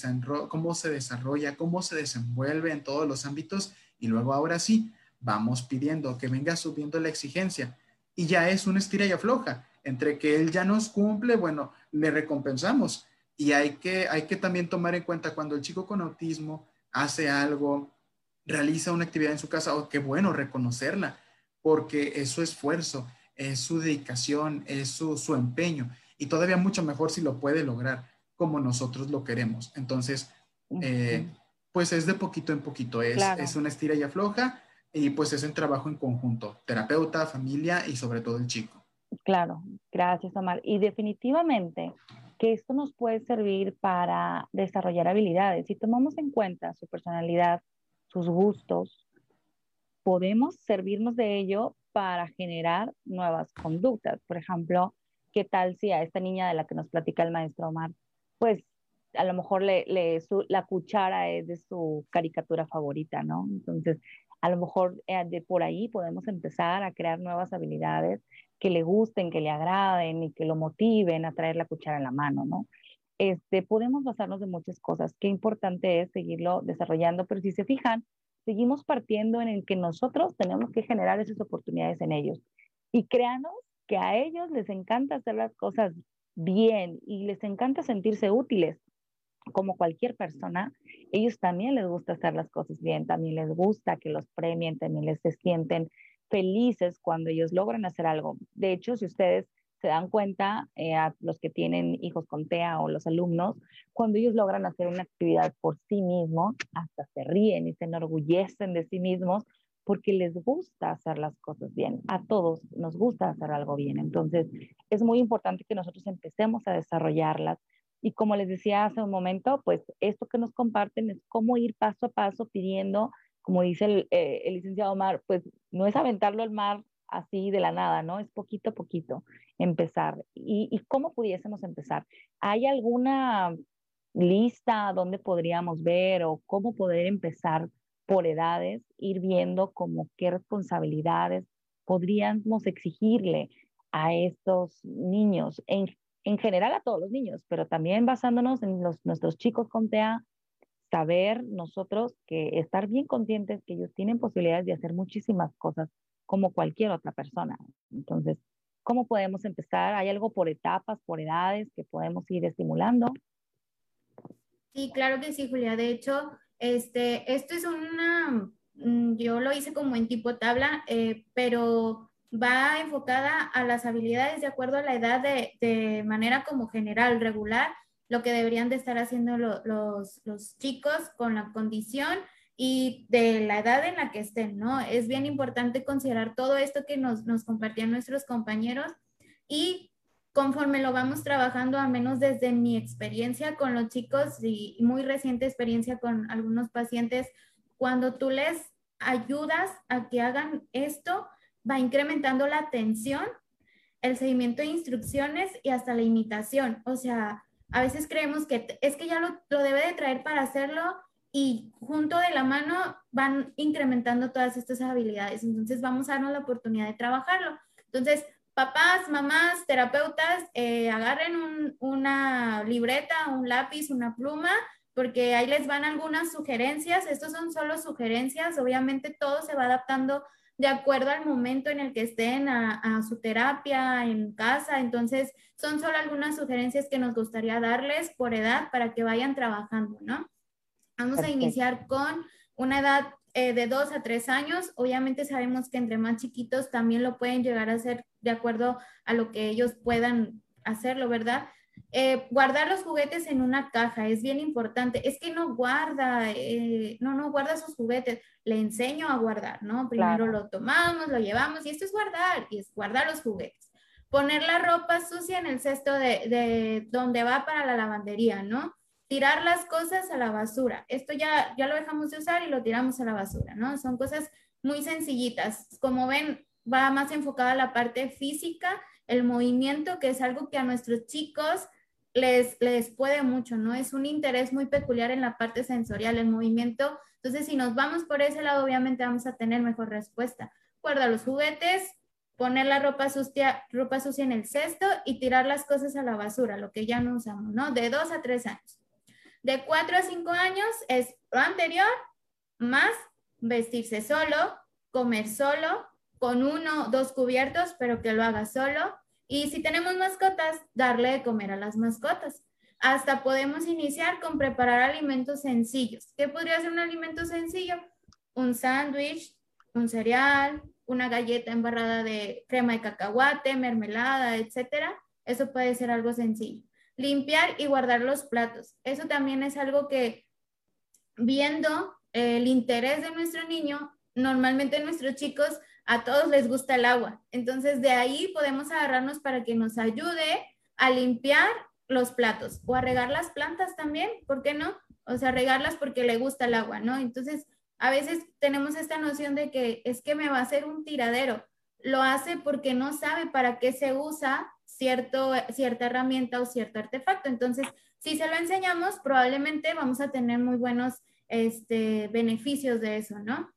cómo se desarrolla, cómo se desenvuelve en todos los ámbitos y luego ahora sí, vamos pidiendo que venga subiendo la exigencia y ya es una estira y afloja. Entre que él ya nos cumple, bueno, le recompensamos. Y hay que, hay que también tomar en cuenta cuando el chico con autismo hace algo, realiza una actividad en su casa, oh, qué bueno reconocerla, porque es su esfuerzo, es su dedicación, es su, su empeño. Y todavía mucho mejor si lo puede lograr como nosotros lo queremos. Entonces, eh, pues es de poquito en poquito, es, es una estira y afloja y pues es un trabajo en conjunto, terapeuta, familia y sobre todo el chico. Claro, gracias Omar. Y definitivamente que esto nos puede servir para desarrollar habilidades. Si tomamos en cuenta su personalidad, sus gustos, podemos servirnos de ello para generar nuevas conductas. Por ejemplo, ¿qué tal si a esta niña de la que nos platica el maestro Omar pues a lo mejor le, la cuchara es de su caricatura favorita, ¿no? Entonces, a lo mejor eh, de por ahí podemos empezar a crear nuevas habilidades que le gusten, que le agraden y que lo motiven a traer la cuchara en la mano, ¿no? Este, podemos basarnos de muchas cosas. Qué importante es seguirlo desarrollando, pero si se fijan, seguimos partiendo en el que nosotros tenemos que generar esas oportunidades en ellos. Y créanos que a ellos les encanta hacer las cosas bien y les encanta sentirse útiles como cualquier persona, ellos también les gusta hacer las cosas bien, también les gusta que los premien, también les se sienten felices cuando ellos logran hacer algo. De hecho, si ustedes se dan cuenta, eh, a los que tienen hijos con TEA o los alumnos, cuando ellos logran hacer una actividad por sí mismos, hasta se ríen y se enorgullecen de sí mismos porque les gusta hacer las cosas bien. A todos nos gusta hacer algo bien. Entonces, es muy importante que nosotros empecemos a desarrollarlas. Y como les decía hace un momento, pues esto que nos comparten es cómo ir paso a paso pidiendo, como dice el, eh, licenciado Omar, pues no es aventarlo al mar así de la nada, ¿no? Es poquito a poquito empezar. ¿Y, y cómo pudiésemos empezar? ¿Hay alguna lista donde podríamos ver o cómo poder empezar por edades, ir viendo como qué responsabilidades podríamos exigirle a estos niños, en, en general a todos los niños, pero también basándonos en los, nuestros chicos con TEA, saber nosotros que estar bien conscientes que ellos tienen posibilidades de hacer muchísimas cosas como cualquier otra persona. Entonces, ¿cómo podemos empezar? ¿Hay algo por etapas, por edades que podemos ir estimulando? Sí, claro que sí, Julia. De hecho, este, esto es una, mm, yo lo hice como en tipo tabla, eh, pero va enfocada a las habilidades de acuerdo a la edad de, de manera como general, regular, lo que deberían de estar haciendo los, los chicos con la condición y de la edad en la que estén, ¿no? Es bien importante considerar todo esto que nos, nos compartían nuestros compañeros y conforme lo vamos trabajando, al menos desde mi experiencia con los chicos y muy reciente experiencia con algunos pacientes, cuando tú les ayudas a que hagan esto, va incrementando la atención, el seguimiento de instrucciones y hasta la imitación. O sea, a veces creemos que es que ya lo, lo debe de traer para hacerlo y junto de la mano van incrementando todas estas habilidades. Entonces vamos a darnos la oportunidad de trabajarlo. Entonces, papás, mamás, terapeutas, eh, agarren una libreta, un lápiz, una pluma, porque ahí les van algunas sugerencias. Estos son solo sugerencias. Obviamente todo se va adaptando de acuerdo al momento en el que estén a, a, su terapia en casa. Entonces, son solo algunas sugerencias que nos gustaría darles por edad para que vayan trabajando, ¿no? Vamos a iniciar con una edad eh, de dos a tres años. Obviamente sabemos que entre más chiquitos también lo pueden llegar a hacer de acuerdo a lo que ellos puedan hacerlo, ¿verdad? Eh, guardar los juguetes en una caja es bien importante. Es que no guarda, eh, no, no guarda sus juguetes. Le enseño a guardar, ¿no? Primero lo tomamos, lo llevamos y esto es guardar, y es guardar los juguetes. Poner la ropa sucia en el cesto de, de donde va para la lavandería, ¿no? Tirar las cosas a la basura. Esto ya, ya lo dejamos de usar y lo tiramos a la basura, ¿no? Son cosas muy sencillitas. Como ven, va más enfocada a la parte física, el movimiento, que es algo que a nuestros chicos les, les puede mucho, ¿no? Es un interés muy peculiar en la parte sensorial, el movimiento. Entonces, si nos vamos por ese lado, obviamente vamos a tener mejor respuesta. Guarda los juguetes, poner la ropa sucia, ropa sucia en el cesto y tirar las cosas a la basura, lo que ya no usamos, ¿no? De dos a tres años. De cuatro a cinco años es lo anterior más vestirse solo, comer solo, con uno o dos cubiertos, pero que lo haga solo. Y si tenemos mascotas, darle de comer a las mascotas. Hasta podemos iniciar con preparar alimentos sencillos. ¿Qué podría ser un alimento sencillo? Un sándwich, un cereal, una galleta embarrada de crema de cacahuate, mermelada, etcétera. Eso puede ser algo sencillo. Limpiar y guardar los platos. Eso también es algo que viendo el interés de nuestro niño, normalmente nuestros chicos a todos les gusta el agua. Entonces de ahí podemos agarrarnos para que nos ayude a limpiar los platos o a regar las plantas también, ¿por qué no? O sea, regarlas porque le gusta el agua, ¿no? Entonces, a veces tenemos esta noción de que es que me va a hacer un tiradero. Lo hace porque no sabe para qué se usa cierto, cierta herramienta o cierto artefacto. Entonces, si se lo enseñamos, probablemente vamos a tener muy buenos este, beneficios de eso, ¿no?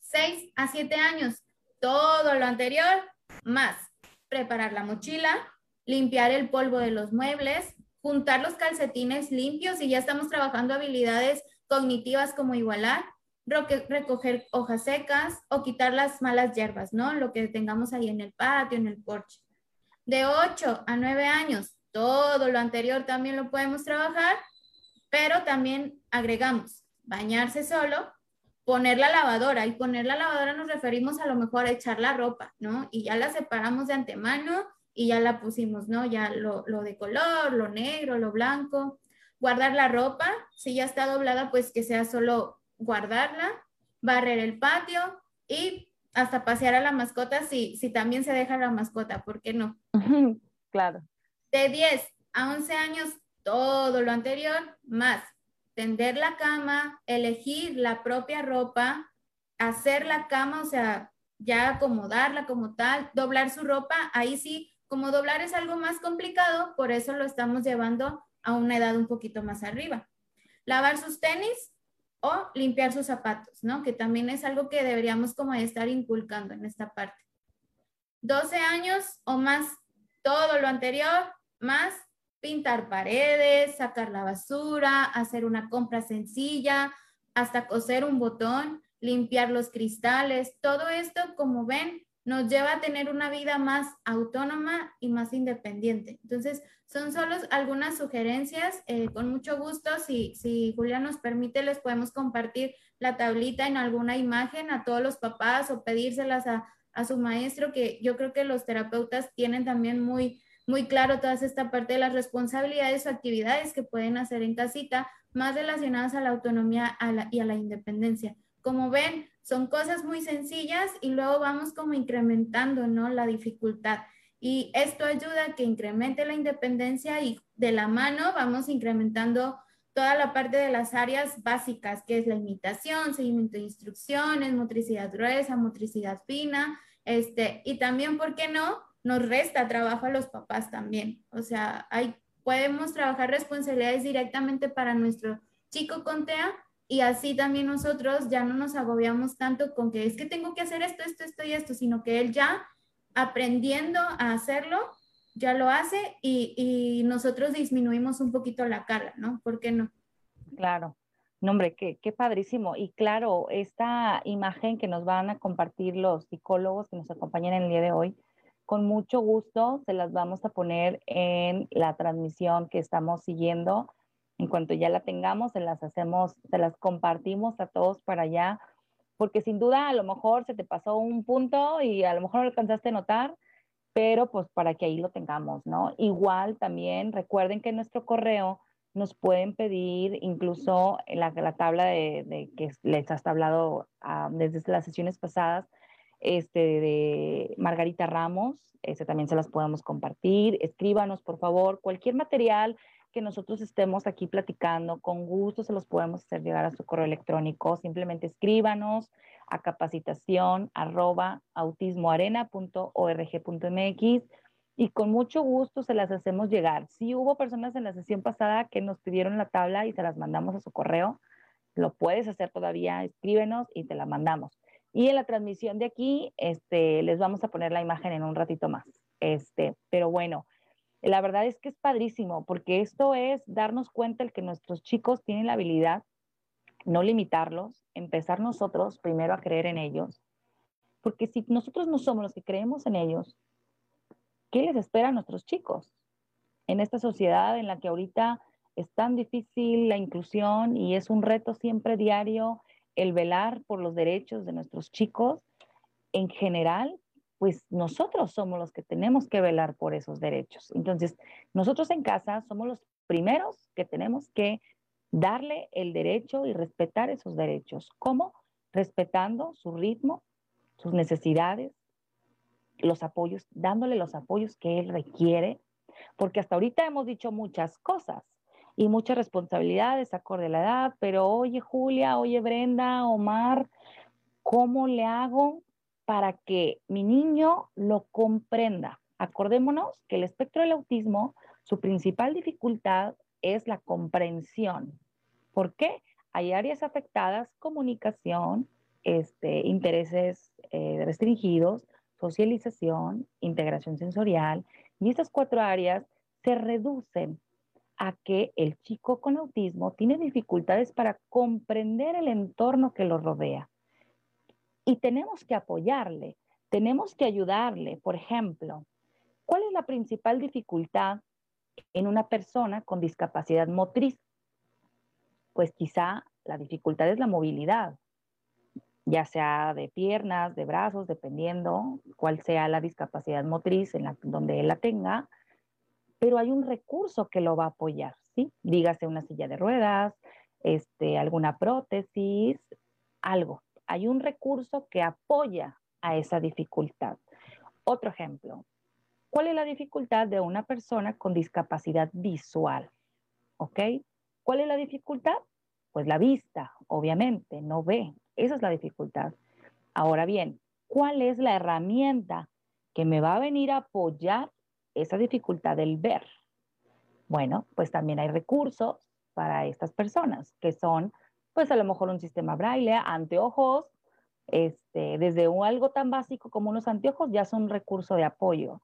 Seis a siete años, todo lo anterior, más preparar la mochila, limpiar el polvo de los muebles, juntar los calcetines limpios y ya estamos trabajando habilidades cognitivas como igualar, recoger hojas secas o quitar las malas hierbas, ¿no? Lo que tengamos ahí en el patio, en el porche. De 8 a 9 años, todo lo anterior también lo podemos trabajar, pero también agregamos bañarse solo, poner la lavadora y poner la lavadora nos referimos a lo mejor a echar la ropa, ¿no? Y ya la separamos de antemano y ya la pusimos, ¿no? Ya lo, de color, lo negro, lo blanco. Guardar la ropa, si ya está doblada, pues que sea solo guardarla, barrer el patio y hasta pasear a la mascota si, si también se deja la mascota, ¿por qué no? (laughs) claro. De 10 a 11 años, todo lo anterior, más tender la cama, elegir la propia ropa, hacer la cama, o sea, ya acomodarla como tal, doblar su ropa, ahí sí como doblar es algo más complicado, por eso lo estamos llevando a una edad un poquito más arriba. Lavar sus tenis o limpiar sus zapatos, ¿no? Que también es algo que deberíamos como estar inculcando en esta parte. 12 años o más, todo lo anterior, más pintar paredes, sacar la basura, hacer una compra sencilla, hasta coser un botón, limpiar los cristales, todo esto, como ven, nos lleva a tener una vida más autónoma y más independiente. Entonces, son solo algunas sugerencias. Eh, con mucho gusto, si, si Julia nos permite, les podemos compartir la tablita en alguna imagen a todos los papás o pedírselas a, a su maestro, que yo creo que los terapeutas tienen también muy, muy claro toda esta parte de las responsabilidades o actividades que pueden hacer en casita, más relacionadas a la autonomía y a la independencia. Como ven, son cosas muy sencillas y luego vamos como incrementando, ¿no? La dificultad. Y esto ayuda a que incremente la independencia y de la mano vamos incrementando toda la parte de las áreas básicas, que es la imitación, seguimiento de instrucciones, motricidad gruesa, motricidad fina, este, y también, ¿por qué no? Nos resta trabajo a los papás también. O sea, hay, podemos trabajar responsabilidades directamente para nuestro chico con TEA y así también nosotros ya no nos agobiamos tanto con que es que tengo que hacer esto, esto, esto y esto, sino que él ya aprendiendo a hacerlo, ya lo hace y, nosotros disminuimos un poquito la carga, ¿no? ¿Por qué no? Claro. No, hombre, qué, padrísimo. Y claro, esta imagen que nos van a compartir los psicólogos que nos acompañan el día de hoy, con mucho gusto se las vamos a poner en la transmisión que estamos siguiendo en cuanto ya la tengamos, se las hacemos, se las compartimos a todos para allá, porque sin duda a lo mejor se te pasó un punto y a lo mejor no lo alcanzaste a notar, pero pues para que ahí lo tengamos, ¿no? Igual también recuerden que en nuestro correo nos pueden pedir incluso la, la tabla de, que les has hablado ah, desde las sesiones pasadas, este, de Margarita Ramos, ese también se las podemos compartir. Escríbanos, por favor, cualquier material que nosotros estemos aquí platicando, con gusto se los podemos hacer llegar a su correo electrónico. Simplemente escríbanos a capacitación arroba autismoarena.org.mx y con mucho gusto se las hacemos llegar. Si hubo personas en la sesión pasada que nos pidieron la tabla y se las mandamos a su correo, lo puedes hacer todavía, escríbenos y te la mandamos. Y en la transmisión de aquí, este, les vamos a poner la imagen en un ratito más. Este, pero bueno, la verdad es que es padrísimo porque esto es darnos cuenta de que nuestros chicos tienen la habilidad, no limitarlos, empezar nosotros primero a creer en ellos, porque si nosotros no somos los que creemos en ellos, ¿qué les espera a nuestros chicos? En esta sociedad en la que ahorita es tan difícil la inclusión y es un reto siempre diario el velar por los derechos de nuestros chicos, en general, pues nosotros somos los que tenemos que velar por esos derechos. Entonces, nosotros en casa somos los primeros que tenemos que darle el derecho y respetar esos derechos. ¿Cómo? Respetando su ritmo, sus necesidades, los apoyos, dándole los apoyos que él requiere, porque hasta ahorita hemos dicho muchas cosas y muchas responsabilidades acorde a la edad, pero oye Julia, oye Brenda, Omar, ¿cómo le hago para que mi niño lo comprenda? Acordémonos que el espectro del autismo, su principal dificultad es la comprensión. ¿Por qué? Hay áreas afectadas, comunicación, este, intereses eh, restringidos, socialización, integración sensorial, y estas cuatro áreas se reducen a que el chico con autismo tiene dificultades para comprender el entorno que lo rodea. Y tenemos que apoyarle, tenemos que ayudarle. Por ejemplo, ¿cuál es la principal dificultad en una persona con discapacidad motriz? Pues quizá la dificultad es la movilidad ya sea de piernas, de brazos, dependiendo cuál sea la discapacidad motriz en la, donde él la tenga, pero hay un recurso que lo va a apoyar, ¿sí? Dígase una silla de ruedas, este, alguna prótesis, algo. Hay un recurso que apoya a esa dificultad. Otro ejemplo, ¿cuál es la dificultad de una persona con discapacidad visual? ¿Ok? ¿Cuál es la dificultad? Pues la vista, obviamente, no ve, esa es la dificultad. Ahora bien, ¿cuál es la herramienta que me va a venir a apoyar esa dificultad del ver? Bueno, pues también hay recursos para estas personas, que son, pues a lo mejor un sistema braille, anteojos, este, desde algo tan básico como unos anteojos ya son recurso de apoyo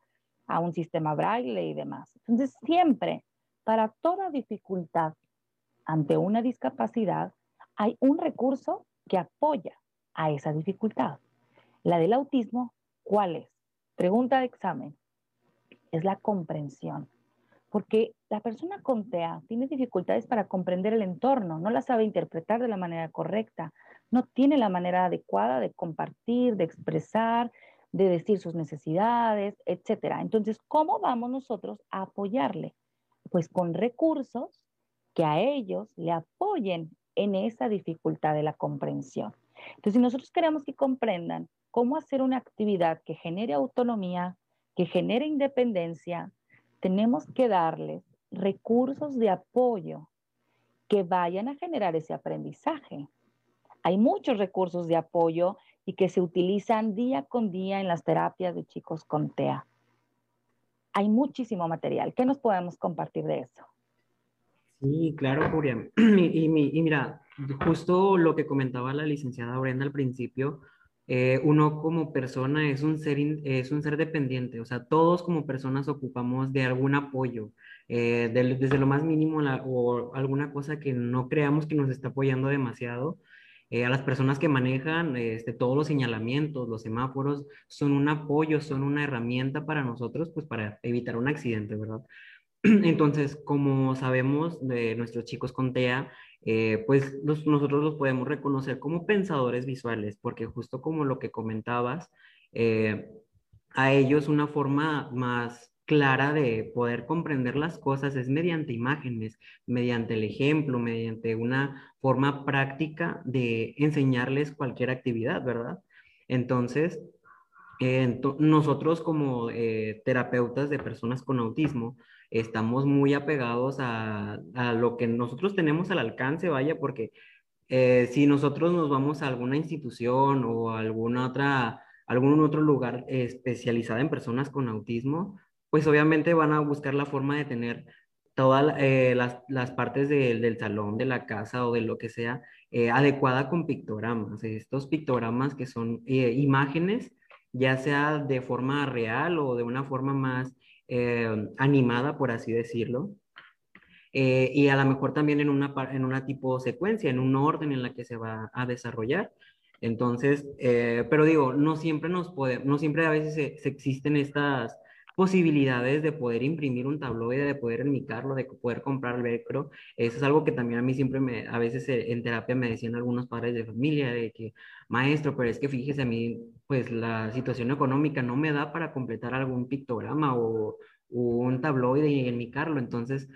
a un sistema braille y demás. Entonces, siempre, para toda dificultad ante una discapacidad, hay un recurso que apoya a esa dificultad. La del autismo, ¿cuál es? Pregunta de examen. Es la comprensión. Porque la persona con TEA tiene dificultades para comprender el entorno, no la sabe interpretar de la manera correcta, no tiene la manera adecuada de compartir, de expresar, de decir sus necesidades, etc. Entonces, ¿cómo vamos nosotros a apoyarle? Pues con recursos que a ellos le apoyen en esa dificultad de la comprensión. Entonces, si nosotros queremos que comprendan cómo hacer una actividad que genere autonomía, que genere independencia, tenemos que darles recursos de apoyo que vayan a generar ese aprendizaje. Hay muchos recursos de apoyo y que se utilizan día con día en las terapias de chicos con TEA. Hay muchísimo material. ¿Qué nos podemos compartir de eso? Sí, claro, Julián. (clears throat) Y, mira, justo lo que comentaba la licenciada Brenda al principio, eh, uno como persona es un, ser es un ser dependiente, o sea, todos como personas ocupamos de algún apoyo, eh, desde lo más mínimo o alguna cosa que no creamos que nos está apoyando demasiado. Eh, a las personas que manejan este, todos los señalamientos, los semáforos, son un apoyo, son una herramienta para nosotros, pues para evitar un accidente, ¿verdad? (clears throat) Entonces, como sabemos de nuestros chicos con TEA, eh, pues nosotros los podemos reconocer como pensadores visuales, porque justo como lo que comentabas, eh, a ellos una forma más clara de poder comprender las cosas es mediante imágenes, mediante el ejemplo, mediante una forma práctica de enseñarles cualquier actividad, ¿verdad? Entonces, nosotros como eh, terapeutas de personas con autismo, estamos muy apegados a, lo que nosotros tenemos al alcance, vaya, porque eh, si nosotros nos vamos a alguna institución o a alguna otra, algún otro lugar especializado en personas con autismo, pues obviamente van a buscar la forma de tener todas eh, las, partes del salón, de la casa o de lo que sea eh, adecuada con pictogramas. Estos pictogramas que son imágenes, ya sea de forma real o de una forma más eh, animada, por así decirlo. y a lo mejor también en una, en una tipo secuencia, en un orden en la que se va a desarrollar. Entonces, pero digo, no siempre nos puede, no siempre a veces se existen estas posibilidades de poder imprimir un tabloide, de poder enmicarlo, de poder comprar el velcro. Eso es algo que también a mí siempre me, a veces eh, en terapia me decían algunos padres de familia, de que, maestro, pero es que fíjese a mí, pues la situación económica no me da para completar algún pictograma o, un tabloide y enmicarlo. Entonces,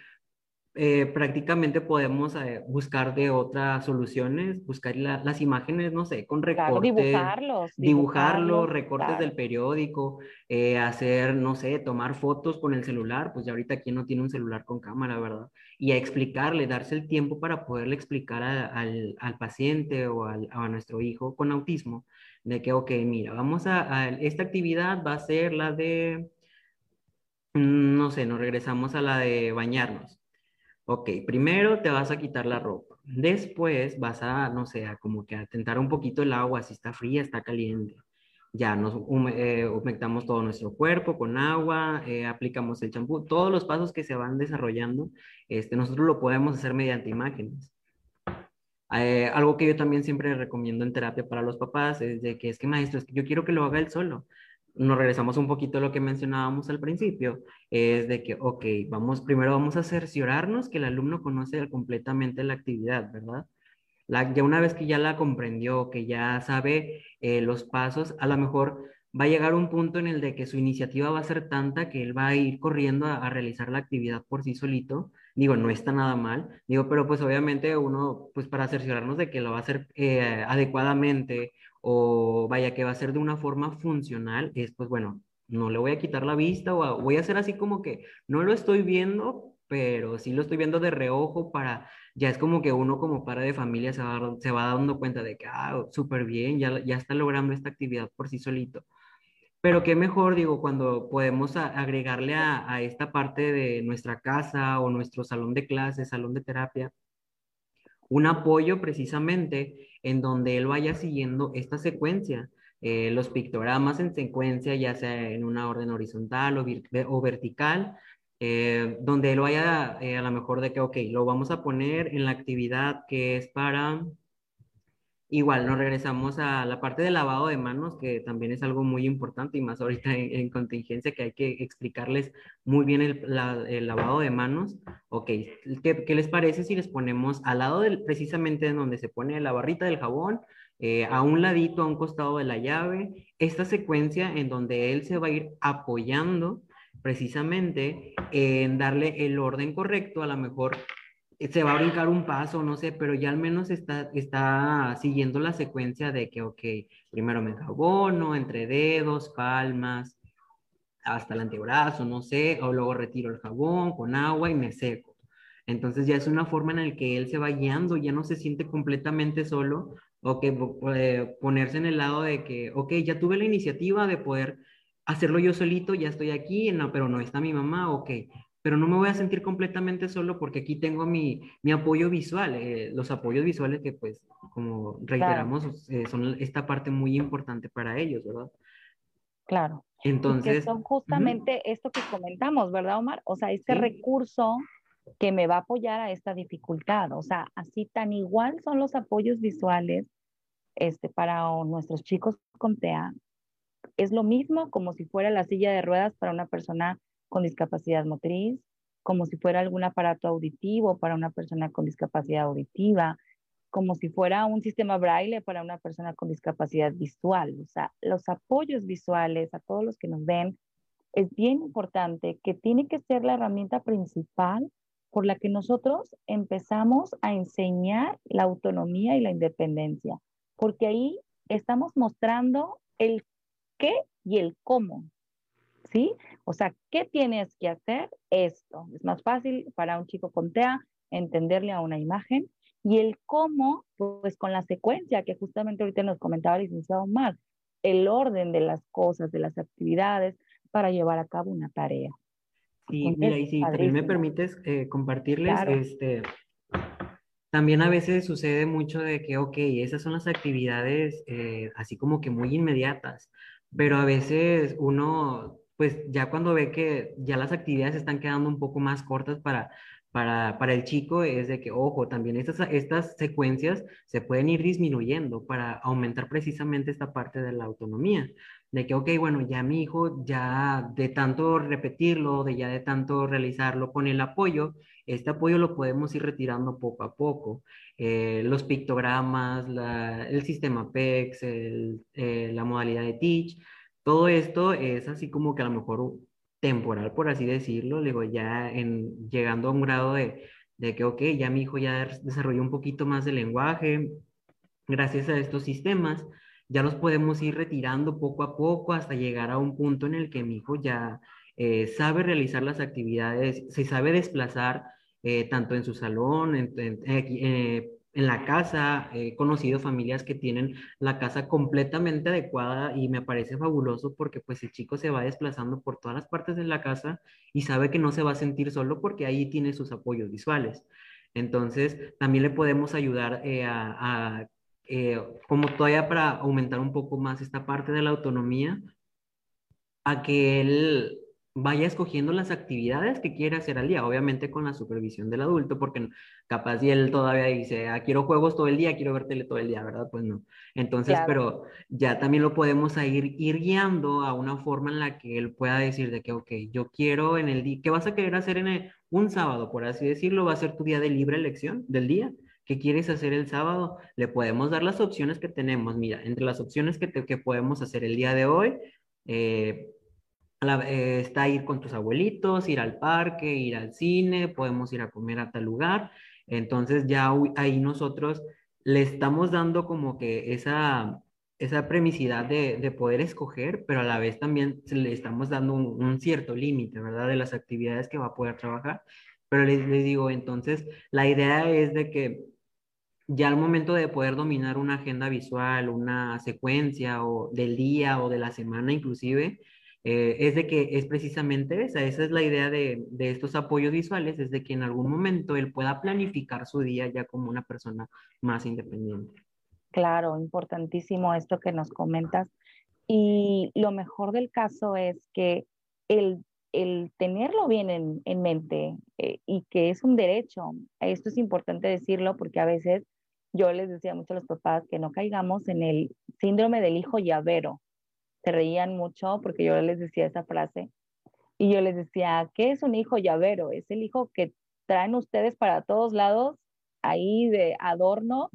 eh, prácticamente podemos eh, buscar de otras soluciones, buscar las imágenes, no sé, con recortes. dibujarlos. Dibujarlos, recortes del periódico, eh, hacer, no sé, tomar fotos con el celular, pues ya ahorita quién no tiene un celular con cámara, ¿verdad? Y a explicarle, darse el tiempo para poderle explicar al, al, paciente o al, a nuestro hijo con autismo, de que, ok, mira, vamos a, a, esta actividad va a ser la de, mm, no sé, nos regresamos a la de bañarnos Ok, primero te vas a quitar la ropa. Después vas a, no sé, a como que a tentar un poquito el agua, si está fría, está caliente. Ya nos eh, humectamos todo nuestro cuerpo con agua, eh, aplicamos el champú, todos los pasos que se van desarrollando, este, nosotros lo podemos hacer mediante imágenes. Eh, algo que yo también siempre recomiendo en terapia para los papás es de que es que maestro, es que yo quiero que lo haga él solo nos regresamos un poquito a lo que mencionábamos al principio, es de que, ok, vamos, primero vamos a cerciorarnos que el alumno conoce completamente la actividad, ¿verdad? Ya una vez que ya la comprendió, que ya sabe eh, los pasos, a lo mejor va a llegar un punto en el de que su iniciativa va a ser tanta que él va a ir corriendo a, realizar la actividad por sí solito. Digo, no está nada mal. Digo, pero pues obviamente uno, pues para cerciorarnos de que lo va a hacer eh, adecuadamente o vaya que va a ser de una forma funcional, es pues bueno, no le voy a quitar la vista o voy a hacer así como que no lo estoy viendo, pero sí lo estoy viendo de reojo para, ya es como que uno como padre de familia se va, se va dando cuenta de que, ah, súper bien, ya, ya está logrando esta actividad por sí solito. Pero qué mejor, digo, cuando podemos agregarle a, a esta parte de nuestra casa o nuestro salón de clases, salón de terapia, un apoyo precisamente en donde él vaya siguiendo esta secuencia. Eh, los pictogramas en secuencia, ya sea en una orden horizontal o, vertical, eh, donde él vaya eh, a lo mejor de que, ok, lo vamos a poner en la actividad que es para Igual nos regresamos a la parte del lavado de manos, que también es algo muy importante y más ahorita en, contingencia que hay que explicarles muy bien el, lavado de manos. Ok, ¿qué, ¿qué, les parece si les ponemos al lado del, precisamente en donde se pone la barrita del jabón, eh, a un ladito, a un costado de la llave, esta secuencia en donde él se va a ir apoyando precisamente en darle el orden correcto, a lo mejor se va a brincar un paso, no sé, pero ya al menos está, está siguiendo la secuencia de que, ok, primero me enjabono, entre dedos, palmas, hasta el antebrazo, no sé, o luego retiro el jabón con agua y me seco. Entonces ya es una forma en la que él se va guiando, ya no se siente completamente solo, o que eh, ponerse en el lado de que, ok, ya tuve la iniciativa de poder hacerlo yo solito, ya estoy aquí, no, pero no está mi mamá, ok, pero no me voy a sentir completamente solo porque aquí tengo mi, mi apoyo visual. Eh, los apoyos visuales que, pues, como reiteramos, eh, son esta parte muy importante para ellos, ¿verdad? Claro. Entonces. son justamente esto que comentamos, ¿verdad, Omar? O sea, este recurso que me va a apoyar a esta dificultad. O sea, así tan igual son los apoyos visuales este, para nuestros chicos con TEA. Es lo mismo como si fuera la silla de ruedas para una persona con discapacidad motriz, como si fuera algún aparato auditivo para una persona con discapacidad auditiva, como si fuera un sistema braille para una persona con discapacidad visual. O sea, los apoyos visuales a todos los que nos ven es bien importante que tiene que ser la herramienta principal por la que nosotros empezamos a enseñar la autonomía y la independencia, porque ahí estamos mostrando el qué y el cómo. ¿Sí? O sea, ¿qué tienes que hacer? Esto. Es más fácil para un chico con TEA entenderle a una imagen. Y el cómo, pues con la secuencia que justamente ahorita nos comentaba el licenciado Omar, el orden de las cosas, de las actividades para llevar a cabo una tarea. Sí, mira, y si también me permites eh, compartirles, este, también a veces sucede mucho de que, ok, esas son las actividades eh, así como que muy inmediatas, pero a veces uno, pues ya cuando ve que ya las actividades están quedando un poco más cortas para, para, para el chico, es de que, ojo, también estas, estas secuencias se pueden ir disminuyendo para aumentar precisamente esta parte de la autonomía de que, ok, bueno, ya mi hijo, ya de tanto repetirlo, de ya de tanto realizarlo con el apoyo, este apoyo lo podemos ir retirando poco a poco. Eh, los pictogramas, el sistema PEX, eh, la modalidad de Teach, todo esto es así como que a lo mejor temporal, por así decirlo, digo, ya en, llegando a un grado de, de que, ok, ya mi hijo ya desarrolló un poquito más de lenguaje, gracias a estos sistemas, ya los podemos ir retirando poco a poco hasta llegar a un punto en el que mi hijo ya eh, sabe realizar las actividades, se sabe desplazar eh, tanto en su salón, en, eh, en, la casa. He conocido familias que tienen la casa completamente adecuada y me parece fabuloso porque pues el chico se va desplazando por todas las partes de la casa y sabe que no se va a sentir solo porque ahí tiene sus apoyos visuales. Entonces, también le podemos ayudar a, a eh, como todavía para aumentar un poco más esta parte de la autonomía, a que él vaya escogiendo las actividades que quiere hacer al día, obviamente con la supervisión del adulto, porque capaz si él todavía dice, ah, quiero juegos todo el día, quiero ver tele todo el día, ¿verdad? Pues no. Entonces, pero ya también lo podemos ir, ir guiando a una forma en la que él pueda decir de que, ok, yo quiero en el día, ¿qué vas a querer hacer en un sábado, por así decirlo? ¿Va a ser tu día de libre elección del día? ¿Qué quieres hacer el sábado? Le podemos dar las opciones que tenemos. Mira, entre las opciones que, que podemos hacer el día de hoy, eh, eh, está ir con tus abuelitos, ir al parque, ir al cine, podemos ir a comer a tal lugar. Entonces ya ahí nosotros le estamos dando como que esa, esa premisidad de, de poder escoger, pero a la vez también le estamos dando un, cierto límite, ¿verdad? De las actividades que va a poder trabajar. Pero les, les digo, entonces, la idea es de que ya al momento de poder dominar una agenda visual, una secuencia o del día o de la semana inclusive, eh, es de que es precisamente esa, esa es la idea de, de, estos apoyos visuales, es de que en algún momento él pueda planificar su día ya como una persona más independiente. Claro, importantísimo esto que nos comentas. Y lo mejor del caso es que el, el tenerlo bien en, en mente eh, y que es un derecho, esto es importante decirlo porque a veces yo les decía mucho a los papás que no caigamos en el síndrome del hijo llavero. Se reían mucho porque yo les decía esa frase. Y yo les decía, ¿qué es un hijo llavero? Es el hijo que traen ustedes para todos lados, ahí de adorno,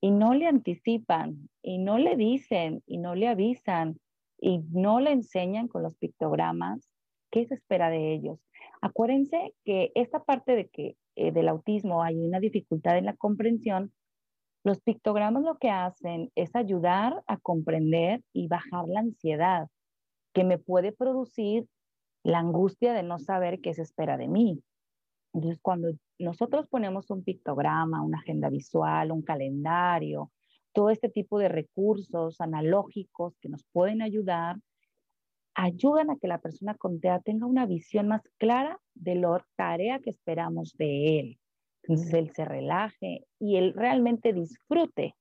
y no le anticipan, y no le dicen, y no le avisan, y no le enseñan con los pictogramas qué se espera de ellos. Acuérdense que esta parte de que eh, del autismo hay una dificultad en la comprensión, los pictogramas lo que hacen es ayudar a comprender y bajar la ansiedad que me puede producir la angustia de no saber qué se espera de mí. Entonces, cuando nosotros ponemos un pictograma, una agenda visual, un calendario, todo este tipo de recursos analógicos que nos pueden ayudar, ayudan a que la persona con TEA tenga una visión más clara de la tarea que esperamos de él. Entonces él se relaje y él realmente disfrute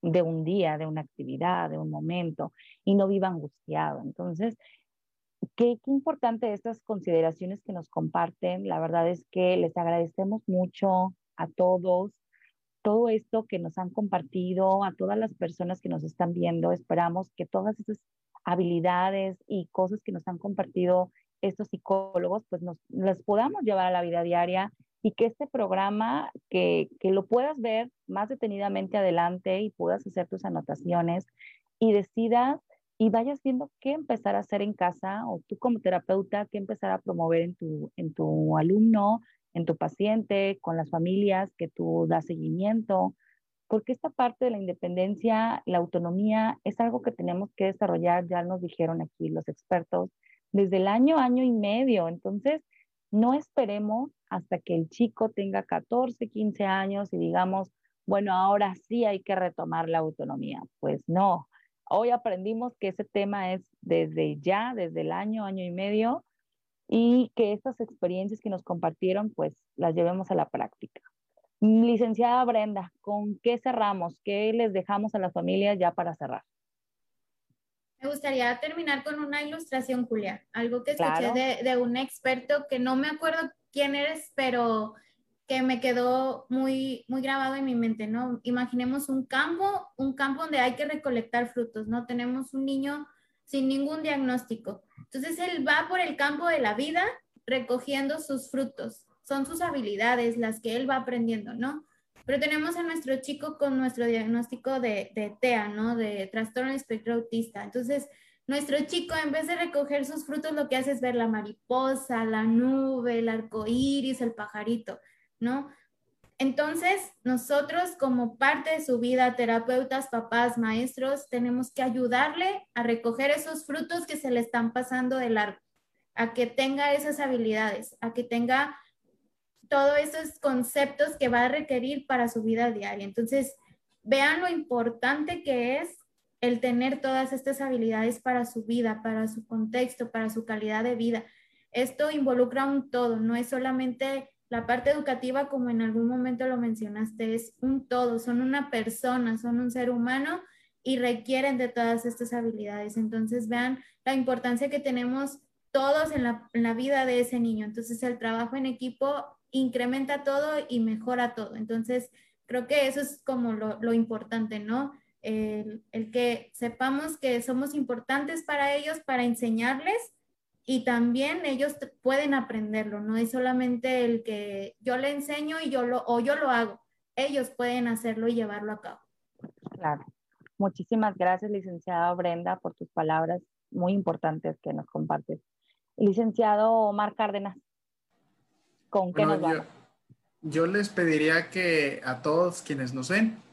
de un día, de una actividad, de un momento y no viva angustiado. Entonces, qué, qué importante estas consideraciones que nos comparten. La verdad es que les agradecemos mucho a todos todo esto que nos han compartido, a todas las personas que nos están viendo. Esperamos que todas esas habilidades y cosas que nos han compartido estos psicólogos, pues nos las podamos llevar a la vida diaria y que este programa, que, que lo puedas ver más detenidamente adelante y puedas hacer tus anotaciones y decidas y vayas viendo qué empezar a hacer en casa o tú como terapeuta, qué empezar a promover en tu, en tu alumno, en tu paciente, con las familias que tú das seguimiento, porque esta parte de la independencia, la autonomía, es algo que tenemos que desarrollar, ya nos dijeron aquí los expertos, desde el año, año y medio. Entonces, no esperemos hasta que el chico tenga 14, 15 años y digamos, bueno, ahora sí hay que retomar la autonomía. Pues no, hoy aprendimos que ese tema es desde ya, desde el año, año y medio, y que estas experiencias que nos compartieron, pues las llevemos a la práctica. Licenciada Brenda, ¿con qué cerramos? ¿Qué les dejamos a las familias ya para cerrar? Me gustaría terminar con una ilustración, Julia, algo que escuché de, de, un experto que no me acuerdo quién eres, pero que me quedó muy, muy grabado en mi mente, ¿no? Imaginemos un campo, un campo donde hay que recolectar frutos, ¿no? Tenemos un niño sin ningún diagnóstico. Entonces él va por el campo de la vida recogiendo sus frutos. Son sus habilidades las que él va aprendiendo, ¿no? Pero tenemos a nuestro chico con nuestro diagnóstico de, de TEA, ¿no? De trastorno espectro autista. Entonces, nuestro chico, en vez de recoger sus frutos, lo que hace es ver la mariposa, la nube, el arco iris, el pajarito. ¿no? Entonces, nosotros como parte de su vida, terapeutas, papás, maestros, tenemos que ayudarle a recoger esos frutos que se le están pasando de largo, a que tenga esas habilidades, a que tenga todos esos conceptos que va a requerir para su vida diaria. Entonces, vean lo importante que es el tener todas estas habilidades para su vida, para su contexto, para su calidad de vida. Esto involucra un todo, no es solamente la parte educativa, como en algún momento lo mencionaste, es un todo, son una persona, son un ser humano y requieren de todas estas habilidades. Entonces, vean la importancia que tenemos todos en la, vida de ese niño. Entonces, el trabajo en equipo incrementa todo y mejora todo. Entonces, creo que eso es como lo, importante, ¿no? El, que sepamos que somos importantes para ellos, para enseñarles y también ellos pueden aprenderlo, no es solamente el que yo le enseño y yo lo, o yo lo hago, ellos pueden hacerlo y llevarlo a cabo. Claro. Muchísimas gracias, licenciada Brenda, por tus palabras muy importantes que nos compartes. Licenciado Omar Cárdenas, ¿con qué nos vamos? Yo, yo les pediría que a todos quienes nos ven,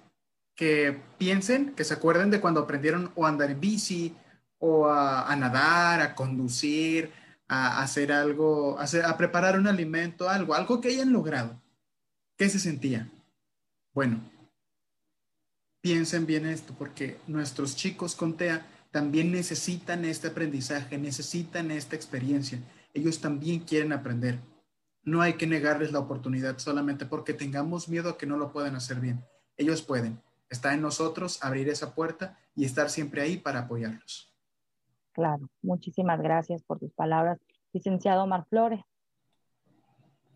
que piensen, que se acuerden de cuando aprendieron o andar en bici, o a, nadar, a conducir, a, hacer algo, a, a preparar un alimento, algo, algo que hayan logrado. ¿Qué se sentía? Bueno, piensen bien esto, porque nuestros chicos con TEA también necesitan este aprendizaje, necesitan esta experiencia. Ellos también quieren aprender. No hay que negarles la oportunidad solamente porque tengamos miedo a que no lo puedan hacer bien. Ellos pueden. Está en nosotros abrir esa puerta y estar siempre ahí para apoyarlos. Claro, muchísimas gracias por tus palabras. Licenciado Omar Flores.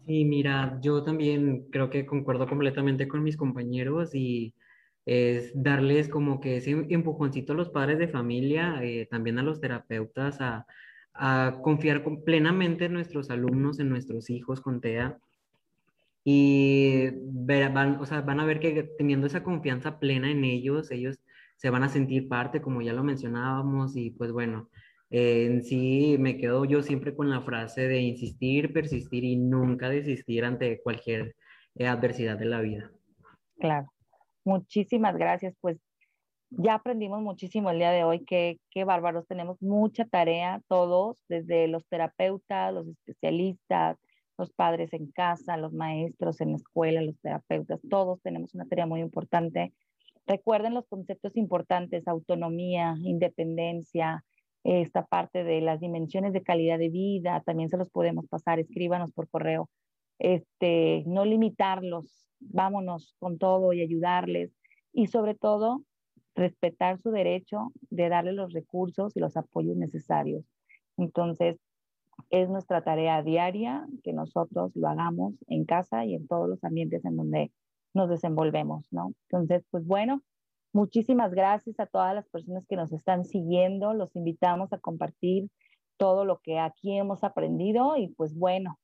Sí, mira, yo también creo que concuerdo completamente con mis compañeros y es darles como que ese empujoncito a los padres de familia, eh, también a los terapeutas, a, confiar plenamente en nuestros alumnos, en nuestros hijos con TEA. Y van, o sea, van a ver que teniendo esa confianza plena en ellos, ellos se van a sentir parte, como ya lo mencionábamos, y pues bueno, en sí me quedo yo siempre con la frase de insistir, persistir y nunca desistir ante cualquier eh, adversidad de la vida. Claro, muchísimas gracias, pues ya aprendimos muchísimo el día de hoy, qué, qué bárbaros, tenemos mucha tarea todos, desde los terapeutas, los especialistas, los padres en casa, los maestros en la escuela, los terapeutas, todos tenemos una tarea muy importante Recuerden los conceptos importantes, autonomía, independencia, esta parte de las dimensiones de calidad de vida, también se los podemos pasar, escríbanos por correo. Este, no limitarlos, vámonos con todo y ayudarles y sobre todo respetar su derecho de darle los recursos y los apoyos necesarios. Entonces, es nuestra tarea diaria que nosotros lo hagamos en casa y en todos los ambientes en donde nos desenvolvemos, ¿no? Entonces, pues bueno, muchísimas gracias a todas las personas que nos están siguiendo. Los invitamos a compartir todo lo que aquí hemos aprendido y pues bueno,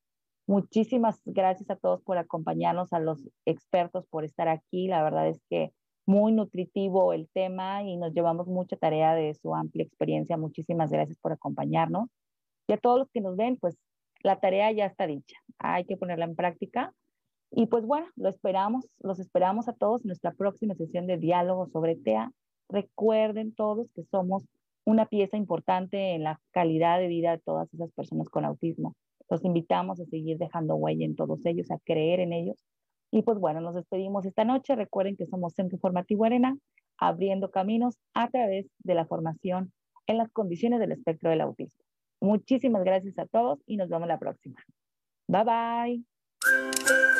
muchísimas gracias a todos por acompañarnos, a los expertos por estar aquí. La verdad es que muy nutritivo el tema y nos llevamos mucha tarea de su amplia experiencia. Muchísimas gracias por acompañarnos. Y a todos los que nos ven, pues la tarea ya está dicha. Hay que ponerla en práctica y pues bueno, lo esperamos, los esperamos a todos en nuestra próxima sesión de diálogo sobre TEA. Recuerden todos que somos una pieza importante en la calidad de vida de todas esas personas con autismo. Los invitamos a seguir dejando huella en todos ellos, a creer en ellos. Y pues bueno, nos despedimos esta noche. Recuerden que somos Centro Formativo Arena, abriendo caminos a través de la formación en las condiciones del espectro del autismo. Muchísimas gracias a todos y nos vemos la próxima. Bye bye.